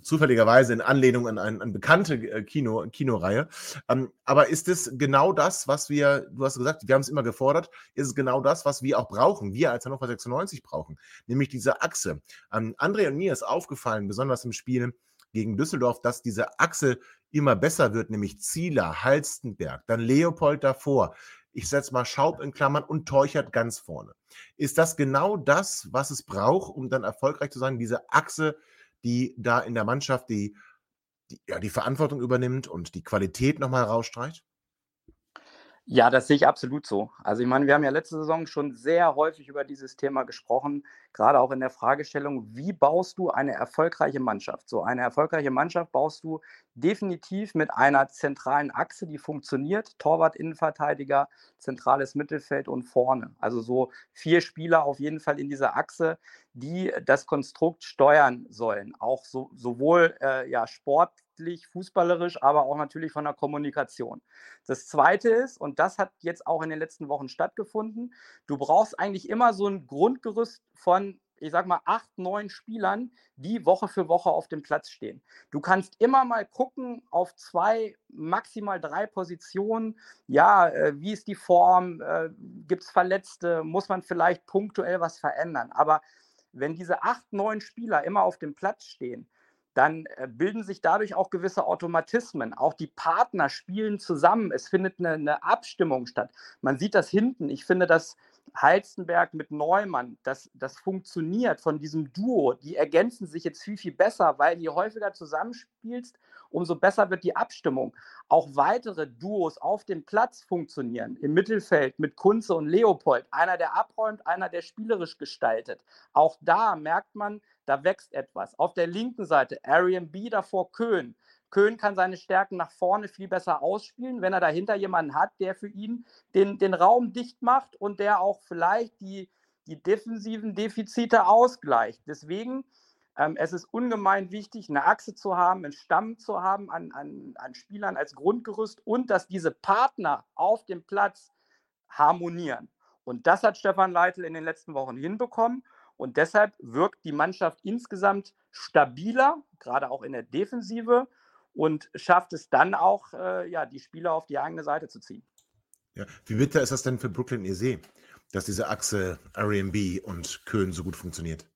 zufälligerweise in Anlehnung an eine an bekannte äh, Kino, Kinoreihe. Ähm, aber ist es genau das, was wir, du hast gesagt, wir haben es immer gefordert, ist es genau das, was wir auch brauchen, wir als Hannover 96 brauchen, nämlich diese Achse. Ähm, André und mir ist aufgefallen, besonders im Spiel gegen Düsseldorf, dass diese Achse immer besser wird, nämlich Zieler, Halstenberg, dann Leopold davor. Ich setze mal Schaub in Klammern und Teuchert ganz vorne. Ist das genau das, was es braucht, um dann erfolgreich zu sein, diese Achse, die da in der Mannschaft die, die, ja, die Verantwortung übernimmt und die Qualität nochmal rausstreicht?
Ja, das sehe ich absolut so. Also ich meine, wir haben ja letzte Saison schon sehr häufig über dieses Thema gesprochen, gerade auch in der Fragestellung, wie baust du eine erfolgreiche Mannschaft? So eine erfolgreiche Mannschaft baust du definitiv mit einer zentralen Achse, die funktioniert, Torwart, Innenverteidiger, zentrales Mittelfeld und vorne. Also so vier Spieler auf jeden Fall in dieser Achse, die das Konstrukt steuern sollen, auch so, sowohl äh, ja, sportlich, fußballerisch, aber auch natürlich von der Kommunikation. Das Zweite ist, und das hat jetzt auch in den letzten Wochen stattgefunden, du brauchst eigentlich immer so ein Grundgerüst von, ich sag mal, acht, neun Spielern, die Woche für Woche auf dem Platz stehen. Du kannst immer mal gucken auf zwei, maximal drei Positionen. Ja, äh, wie ist die Form? Äh, Gibt es Verletzte? Muss man vielleicht punktuell was verändern? Aber wenn diese acht, neun Spieler immer auf dem Platz stehen, dann äh, bilden sich dadurch auch gewisse Automatismen. Auch die Partner spielen zusammen. Es findet eine, eine Abstimmung statt. Man sieht das hinten. Ich finde, dass Halstenberg mit Neumann, das, das funktioniert von diesem Duo. Die ergänzen sich jetzt viel, viel besser, weil je häufiger zusammenspielst, umso besser wird die Abstimmung. Auch weitere Duos auf dem Platz funktionieren. Im Mittelfeld mit Kunze und Leopold. Einer, der abräumt, einer, der spielerisch gestaltet. Auch da merkt man, da wächst etwas. Auf der linken Seite Arian B davor Köhn. Köhn kann seine Stärken nach vorne viel besser ausspielen, wenn er dahinter jemanden hat, der für ihn den, den Raum dicht macht und der auch vielleicht die, die defensiven Defizite ausgleicht. Deswegen, ähm, es ist ungemein wichtig, eine Achse zu haben, einen Stamm zu haben an, an, an Spielern als Grundgerüst und dass diese Partner auf dem Platz harmonieren. Und das hat Stefan Leitl in den letzten Wochen hinbekommen. Und deshalb wirkt die Mannschaft insgesamt stabiler, gerade auch in der Defensive, und schafft es dann auch, äh, ja, die Spieler auf die eigene Seite zu ziehen.
Ja. Wie bitter ist das denn für Brooklyn EC, dass diese Achse RMB und Köln so gut funktioniert?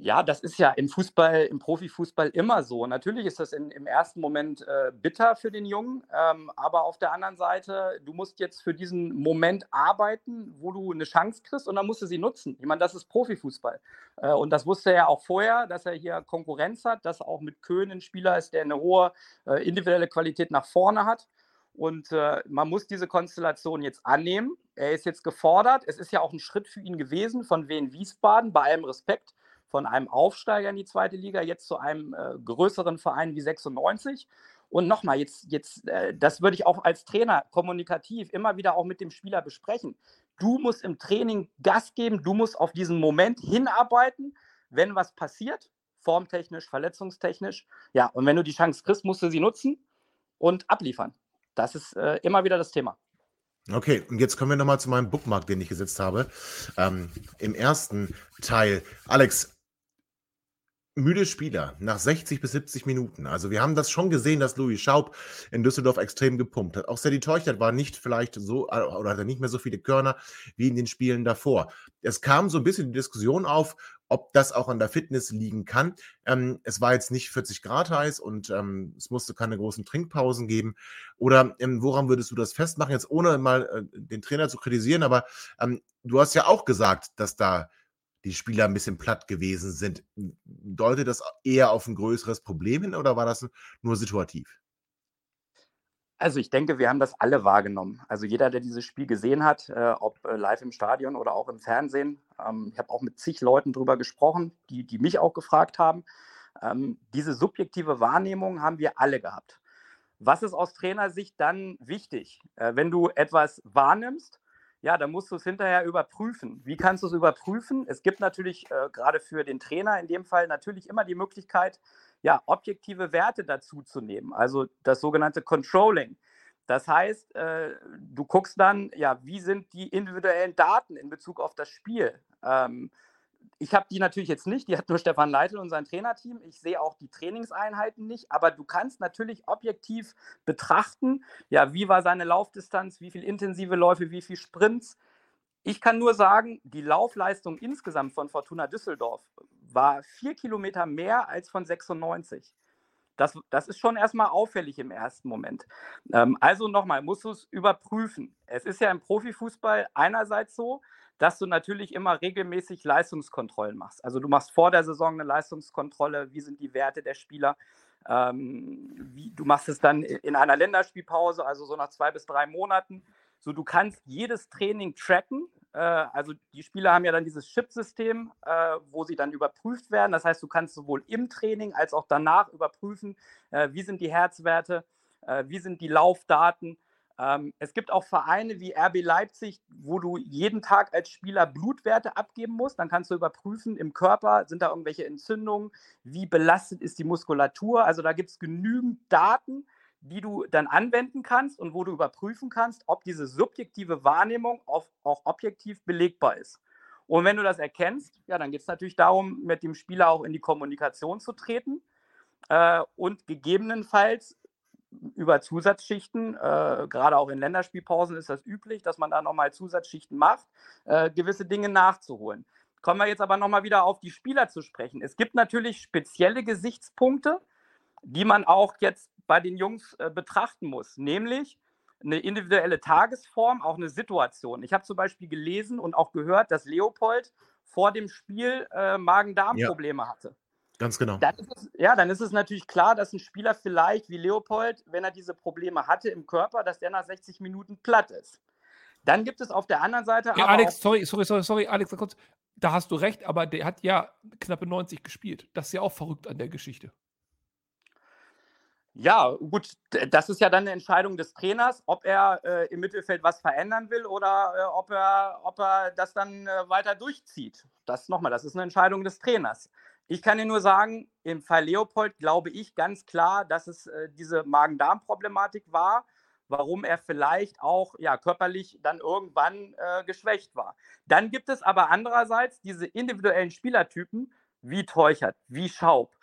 Ja, das ist ja im Fußball, im Profifußball immer so. Natürlich ist das in, im ersten Moment äh, bitter für den Jungen, ähm, aber auf der anderen Seite, du musst jetzt für diesen Moment arbeiten, wo du eine Chance kriegst und dann musst du sie nutzen. Ich meine, das ist Profifußball. Äh, und das wusste er auch vorher, dass er hier Konkurrenz hat, dass auch mit Köhn ein Spieler ist, der eine hohe äh, individuelle Qualität nach vorne hat. Und äh, man muss diese Konstellation jetzt annehmen. Er ist jetzt gefordert. Es ist ja auch ein Schritt für ihn gewesen von Wien Wiesbaden, bei allem Respekt von einem Aufsteiger in die zweite Liga jetzt zu einem äh, größeren Verein wie 96. Und nochmal, jetzt, jetzt äh, das würde ich auch als Trainer kommunikativ immer wieder auch mit dem Spieler besprechen. Du musst im Training Gas geben, du musst auf diesen Moment hinarbeiten, wenn was passiert, formtechnisch, verletzungstechnisch. Ja, und wenn du die Chance kriegst, musst du sie nutzen und abliefern. Das ist äh, immer wieder das Thema.
Okay, und jetzt kommen wir nochmal zu meinem Bookmark, den ich gesetzt habe. Ähm, Im ersten Teil. Alex, müde Spieler nach 60 bis 70 Minuten. Also wir haben das schon gesehen, dass Louis Schaub in Düsseldorf extrem gepumpt hat. Auch Sadie Teuchert war nicht vielleicht so äh, oder hatte nicht mehr so viele Körner wie in den Spielen davor. Es kam so ein bisschen die Diskussion auf, ob das auch an der Fitness liegen kann. Ähm, es war jetzt nicht 40 Grad heiß und ähm, es musste keine großen Trinkpausen geben. Oder ähm, woran würdest du das festmachen? Jetzt ohne mal äh, den Trainer zu kritisieren, aber ähm, du hast ja auch gesagt, dass da die Spieler ein bisschen platt gewesen sind. Deutet das eher auf ein größeres Problem hin oder war das nur situativ?
Also ich denke, wir haben das alle wahrgenommen. Also jeder, der dieses Spiel gesehen hat, äh, ob äh, live im Stadion oder auch im Fernsehen, ähm, ich habe auch mit zig Leuten darüber gesprochen, die, die mich auch gefragt haben. Ähm, diese subjektive Wahrnehmung haben wir alle gehabt. Was ist aus Trainersicht dann wichtig? Äh, wenn du etwas wahrnimmst, ja, dann musst du es hinterher überprüfen. Wie kannst du es überprüfen? Es gibt natürlich äh, gerade für den Trainer in dem Fall natürlich immer die Möglichkeit, ja, objektive Werte dazu zu nehmen, also das sogenannte Controlling. Das heißt, äh, du guckst dann, ja, wie sind die individuellen Daten in Bezug auf das Spiel? Ähm, ich habe die natürlich jetzt nicht, die hat nur Stefan Leitl und sein Trainerteam. Ich sehe auch die Trainingseinheiten nicht, aber du kannst natürlich objektiv betrachten, ja, wie war seine Laufdistanz, wie viele intensive Läufe, wie viele Sprints. Ich kann nur sagen, die Laufleistung insgesamt von Fortuna Düsseldorf war vier Kilometer mehr als von 96. Das, das ist schon erstmal auffällig im ersten Moment. Ähm, also nochmal, musst du es überprüfen. Es ist ja im Profifußball einerseits so, dass du natürlich immer regelmäßig Leistungskontrollen machst. Also du machst vor der Saison eine Leistungskontrolle, wie sind die Werte der Spieler. Ähm, wie, du machst es dann in einer Länderspielpause, also so nach zwei bis drei Monaten. So, du kannst jedes Training tracken. Äh, also die Spieler haben ja dann dieses Chip-System, äh, wo sie dann überprüft werden. Das heißt, du kannst sowohl im Training als auch danach überprüfen, äh, wie sind die Herzwerte, äh, wie sind die Laufdaten. Ähm, es gibt auch Vereine wie RB Leipzig, wo du jeden Tag als Spieler Blutwerte abgeben musst. Dann kannst du überprüfen im Körper, sind da irgendwelche Entzündungen, wie belastet ist die Muskulatur. Also da gibt es genügend Daten, die du dann anwenden kannst und wo du überprüfen kannst, ob diese subjektive Wahrnehmung auch, auch objektiv belegbar ist. Und wenn du das erkennst, ja, dann geht es natürlich darum, mit dem Spieler auch in die Kommunikation zu treten äh, und gegebenenfalls über Zusatzschichten, äh, gerade auch in Länderspielpausen ist das üblich, dass man da nochmal Zusatzschichten macht, äh, gewisse Dinge nachzuholen. Kommen wir jetzt aber nochmal wieder auf die Spieler zu sprechen. Es gibt natürlich spezielle Gesichtspunkte, die man auch jetzt bei den Jungs äh, betrachten muss, nämlich eine individuelle Tagesform, auch eine Situation. Ich habe zum Beispiel gelesen und auch gehört, dass Leopold vor dem Spiel äh, Magen-Darm-Probleme ja. hatte.
Ganz genau.
Dann es, ja, dann ist es natürlich klar, dass ein Spieler vielleicht wie Leopold, wenn er diese Probleme hatte im Körper, dass der nach 60 Minuten platt ist. Dann gibt es auf der anderen Seite.
Ja, Alex, sorry, sorry, sorry, sorry, Alex, kurz. Da hast du recht, aber der hat ja knappe 90 gespielt. Das ist ja auch verrückt an der Geschichte.
Ja, gut, das ist ja dann eine Entscheidung des Trainers, ob er äh, im Mittelfeld was verändern will oder äh, ob, er, ob er das dann äh, weiter durchzieht. Das nochmal, das ist eine Entscheidung des Trainers. Ich kann dir nur sagen, im Fall Leopold glaube ich ganz klar, dass es äh, diese Magen-Darm-Problematik war, warum er vielleicht auch ja, körperlich dann irgendwann äh, geschwächt war. Dann gibt es aber andererseits diese individuellen Spielertypen wie Teuchert, wie Schaub.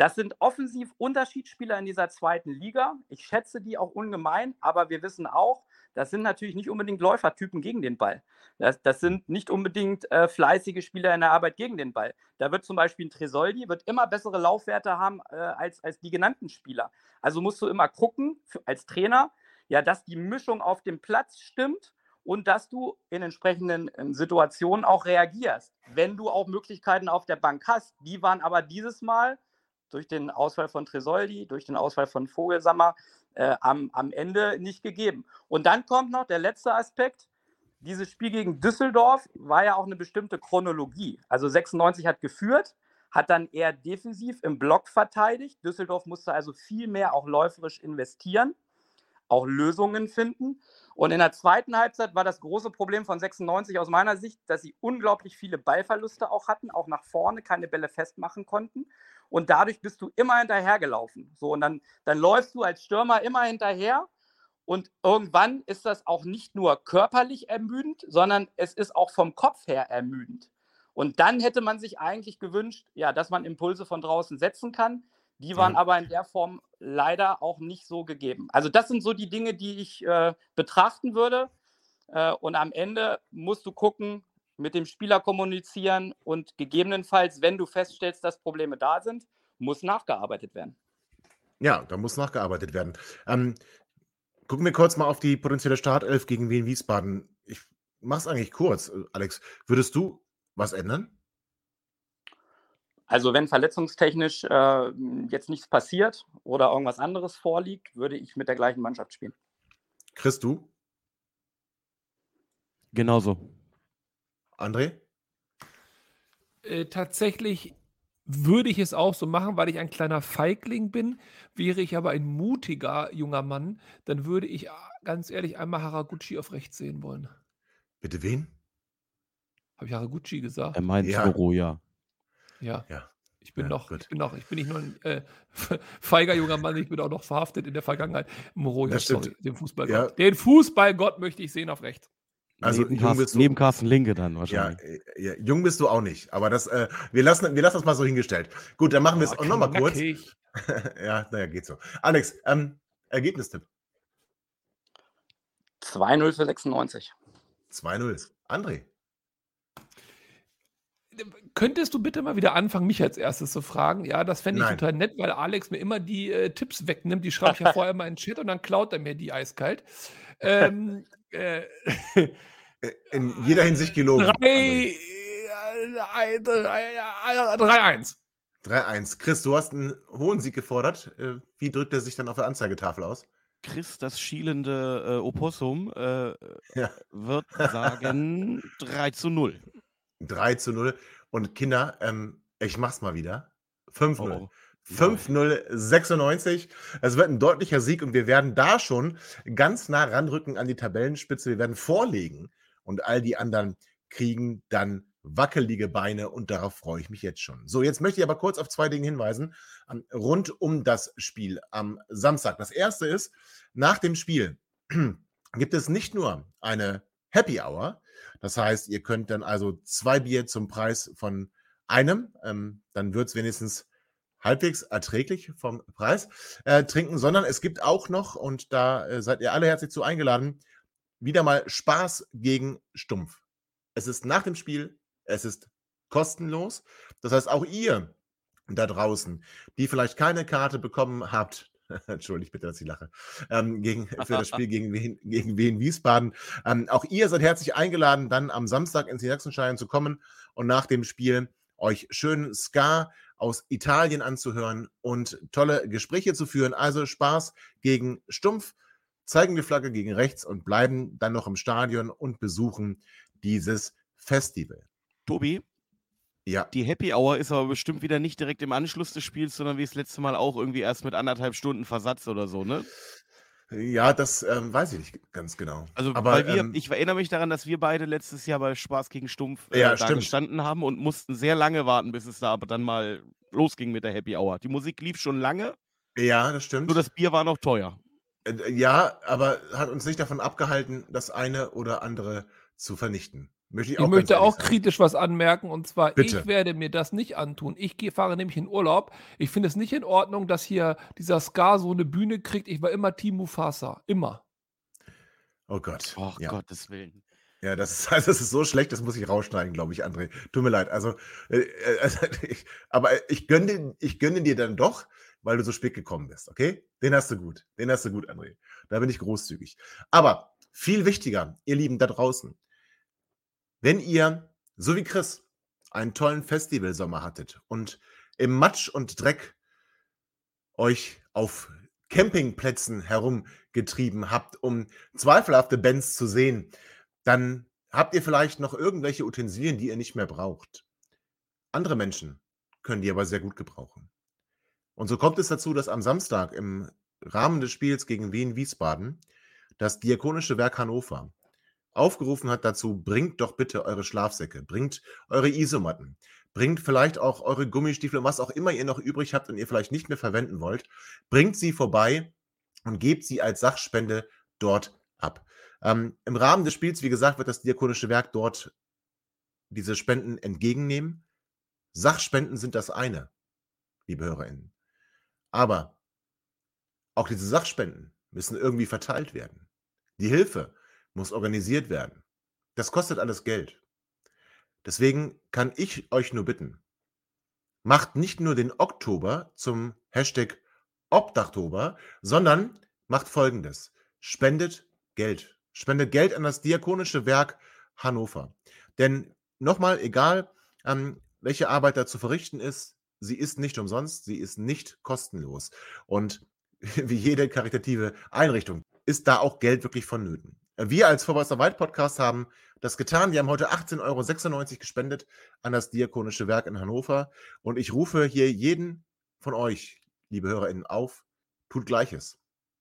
Das sind offensiv Unterschiedsspieler in dieser zweiten Liga. Ich schätze die auch ungemein, aber wir wissen auch, das sind natürlich nicht unbedingt Läufertypen gegen den Ball. Das, das sind nicht unbedingt äh, fleißige Spieler in der Arbeit gegen den Ball. Da wird zum Beispiel ein Tresoldi wird immer bessere Laufwerte haben äh, als, als die genannten Spieler. Also musst du immer gucken für, als Trainer, ja, dass die Mischung auf dem Platz stimmt und dass du in entsprechenden äh, Situationen auch reagierst. Wenn du auch Möglichkeiten auf der Bank hast, die waren aber dieses Mal durch den Ausfall von Tresoldi, durch den Ausfall von Vogelsammer äh, am, am Ende nicht gegeben. Und dann kommt noch der letzte Aspekt. Dieses Spiel gegen Düsseldorf war ja auch eine bestimmte Chronologie. Also 96 hat geführt, hat dann eher defensiv im Block verteidigt. Düsseldorf musste also viel mehr auch läuferisch investieren, auch Lösungen finden. Und in der zweiten Halbzeit war das große Problem von 96 aus meiner Sicht, dass sie unglaublich viele Ballverluste auch hatten, auch nach vorne keine Bälle festmachen konnten. Und dadurch bist du immer hinterhergelaufen. So, und dann, dann läufst du als Stürmer immer hinterher. Und irgendwann ist das auch nicht nur körperlich ermüdend, sondern es ist auch vom Kopf her ermüdend. Und dann hätte man sich eigentlich gewünscht, ja, dass man Impulse von draußen setzen kann. Die waren aber in der Form leider auch nicht so gegeben. Also das sind so die Dinge, die ich äh, betrachten würde. Äh, und am Ende musst du gucken, mit dem Spieler kommunizieren und gegebenenfalls, wenn du feststellst, dass Probleme da sind, muss nachgearbeitet werden.
Ja, da muss nachgearbeitet werden. Ähm, gucken wir kurz mal auf die potenzielle Startelf gegen Wien Wiesbaden. Ich mach's eigentlich kurz, Alex. Würdest du was ändern?
Also wenn verletzungstechnisch äh, jetzt nichts passiert oder irgendwas anderes vorliegt, würde ich mit der gleichen Mannschaft spielen.
Chris, du?
Genauso.
André?
Äh, tatsächlich würde ich es auch so machen, weil ich ein kleiner Feigling bin. Wäre ich aber ein mutiger junger Mann, dann würde ich ah, ganz ehrlich einmal Haraguchi auf rechts sehen wollen.
Bitte wen?
Habe ich Haraguchi gesagt?
Er meint
Ja.
Toro, ja.
Ja.
Ja.
Ich bin
Ja,
noch,
gut.
ich bin noch, ich bin nicht nur ein äh, *laughs* feiger junger Mann, ich bin auch noch verhaftet in der Vergangenheit.
Das stimmt.
sorry, den Fußballgott.
Ja.
Den Fußballgott möchte ich sehen auf rechts.
Also,
neben,
jung
Carsten,
bist du-
neben Carsten Linke dann
Ja,
wahrscheinlich.
äh, ja, jung bist du auch nicht. Aber das, äh, wir, lassen, wir lassen das mal so hingestellt. Gut, dann machen wir es
Oh,
auch nochmal kurz. *laughs* ja, naja, geht so. Alex, ähm, Ergebnistipp.
2-0 für 96.
2-0. André.
Könntest du bitte mal wieder anfangen, mich als erstes zu fragen? Ja, das fände ich
Nein.
total nett, weil Alex mir immer die äh, Tipps wegnimmt. Die schreibe ich ja *laughs* vorher mal in den Chat und dann klaut er mir die eiskalt. Ähm, *laughs* äh,
Äh, In jeder Hinsicht gelogen. André.
drei, äh, drei, äh.
3-1. Chris, du hast einen hohen Sieg gefordert. Äh, Wie drückt er sich dann auf der Anzeigetafel aus?
Chris, das schielende äh, Opossum, äh,
Ja.
wird sagen *laughs* 3 zu 0.
3 zu 0. Und Kinder, ähm, ich mach's mal wieder. 5-0.
Oh, oh.
5-0, 96. Es wird ein deutlicher Sieg und wir werden da schon ganz nah ranrücken an die Tabellenspitze. Wir werden vorlegen und all die anderen kriegen dann wackelige Beine und darauf freue ich mich jetzt schon. So, jetzt möchte ich aber kurz auf zwei Dinge hinweisen rund um das Spiel am Samstag. Das erste ist, nach dem Spiel *clears throat* gibt es nicht nur eine Happy Hour, das heißt, ihr könnt dann also zwei Bier zum Preis von einem, ähm, dann wird es wenigstens halbwegs erträglich vom Preis äh, trinken, sondern es gibt auch noch, und da äh, seid ihr alle herzlich zu eingeladen, wieder mal Spaß gegen Stumpf. Es ist nach dem Spiel, es ist kostenlos. Das heißt, auch ihr da draußen, die vielleicht keine Karte bekommen habt, *laughs* entschuldigt bitte, dass ich lache, ähm, gegen, *laughs* für das Spiel gegen Wien, gegen Wien Wiesbaden, ähm, auch ihr seid herzlich eingeladen, dann am Samstag ins Sachsenschein zu kommen und nach dem Spiel euch schön Ska aus Italien anzuhören und tolle Gespräche zu führen. Also Spaß gegen Stumpf, zeigen die Flagge gegen rechts und bleiben dann noch im Stadion und besuchen dieses Festival.
Tobi,
Ja,
die Happy Hour ist aber bestimmt wieder nicht direkt im Anschluss des Spiels, sondern wie das letzte Mal auch irgendwie erst mit anderthalb Stunden Versatz oder so, ne?
ja, das ähm, weiß ich nicht ganz genau.
Also,
Aber,
weil wir,
ähm,
ich erinnere mich daran, dass wir beide letztes Jahr bei Spaß gegen Stumpf äh,
Ja,
da
stimmt.
gestanden haben und mussten sehr lange warten, bis es da aber dann mal losging mit der Happy Hour. Die Musik lief schon lange,
Ja, das stimmt.
nur das Bier war noch teuer.
Äh, Ja, aber hat uns nicht davon abgehalten, das eine oder andere zu vernichten. Möchte ich
Ich möchte auch
sagen.
kritisch was anmerken und zwar,
Bitte.
ich werde mir das nicht antun. Ich gehe, fahre nämlich in Urlaub. Ich finde es nicht in Ordnung, dass hier dieser Ska so eine Bühne kriegt. Ich war immer Team Mufasa. Immer.
Oh Gott.
Ach,
ja.
Gottes Willen.
Ja, das ist, *laughs* also das ist so schlecht, das muss ich rausschneiden, glaube ich, André. Tut mir leid. Also, äh, äh, also *laughs* ich, aber ich gönne, ich gönne dir dann doch, weil du so spät gekommen bist, okay? Den hast du gut. Den hast du gut, André. Da bin ich großzügig. Aber viel wichtiger, ihr Lieben da draußen, wenn ihr, so wie Chris, einen tollen Festivalsommer hattet und im Matsch und Dreck euch auf Campingplätzen herumgetrieben habt, um zweifelhafte Bands zu sehen, dann habt ihr vielleicht noch irgendwelche Utensilien, die ihr nicht mehr braucht. Andere Menschen können die aber sehr gut gebrauchen. Und so kommt es dazu, dass am Samstag im Rahmen des Spiels gegen Wien Wiesbaden das Diakonische Werk Hannover aufgerufen hat dazu, bringt doch bitte eure Schlafsäcke, bringt eure Isomatten, bringt vielleicht auch eure Gummistiefel und was auch immer ihr noch übrig habt und ihr vielleicht nicht mehr verwenden wollt, bringt sie vorbei und gebt sie als Sachspende dort ab. Ähm, Im Rahmen des Spiels, wie gesagt, wird das Diakonische Werk dort diese Spenden entgegennehmen. Sachspenden sind das eine, liebe HörerInnen. Aber auch diese Sachspenden müssen irgendwie verteilt werden. Die Hilfe muss organisiert werden. Das kostet alles Geld. Deswegen kann ich euch nur bitten, macht nicht nur den Oktober zum Hashtag Obdachtober, sondern macht folgendes. Spendet Geld. Spendet Geld an das Diakonische Werk Hannover. Denn nochmal, egal ähm, welche Arbeit da zu verrichten ist, sie ist nicht umsonst, sie ist nicht kostenlos. Und *laughs* wie jede karitative Einrichtung ist da auch Geld wirklich vonnöten. Wir als Vorwärts Weit Podcast haben das getan. Wir haben heute 18,96 Euro gespendet an das Diakonische Werk in Hannover. Und ich rufe hier jeden von euch, liebe HörerInnen, auf, tut Gleiches.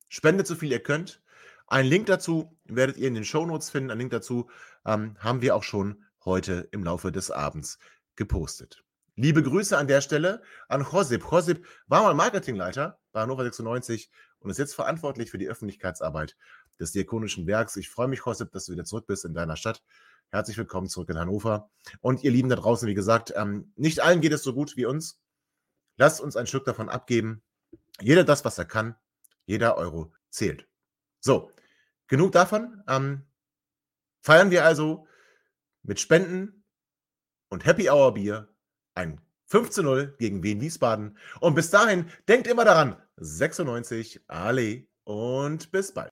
Spendet so viel ihr könnt. Ein Link dazu werdet ihr in den Shownotes finden. Ein Link dazu ähm, haben wir auch schon heute im Laufe des Abends gepostet. Liebe Grüße an der Stelle an Josip. Josip war mal Marketingleiter bei Hannover 96 und ist jetzt verantwortlich für die Öffentlichkeitsarbeit des Diakonischen Werks. Ich freue mich, Josip, dass du wieder zurück bist in deiner Stadt. Herzlich willkommen zurück in Hannover. Und ihr Lieben da draußen, wie gesagt, ähm, nicht allen geht es so gut wie uns. Lasst uns ein Stück davon abgeben. Jeder das, was er kann. Jeder Euro zählt. So, genug davon. Ähm, feiern wir also mit Spenden und Happy Hour Bier ein 5 zu 0 gegen Wien Wiesbaden. Und bis dahin, denkt immer daran, 96, Ale und bis bald.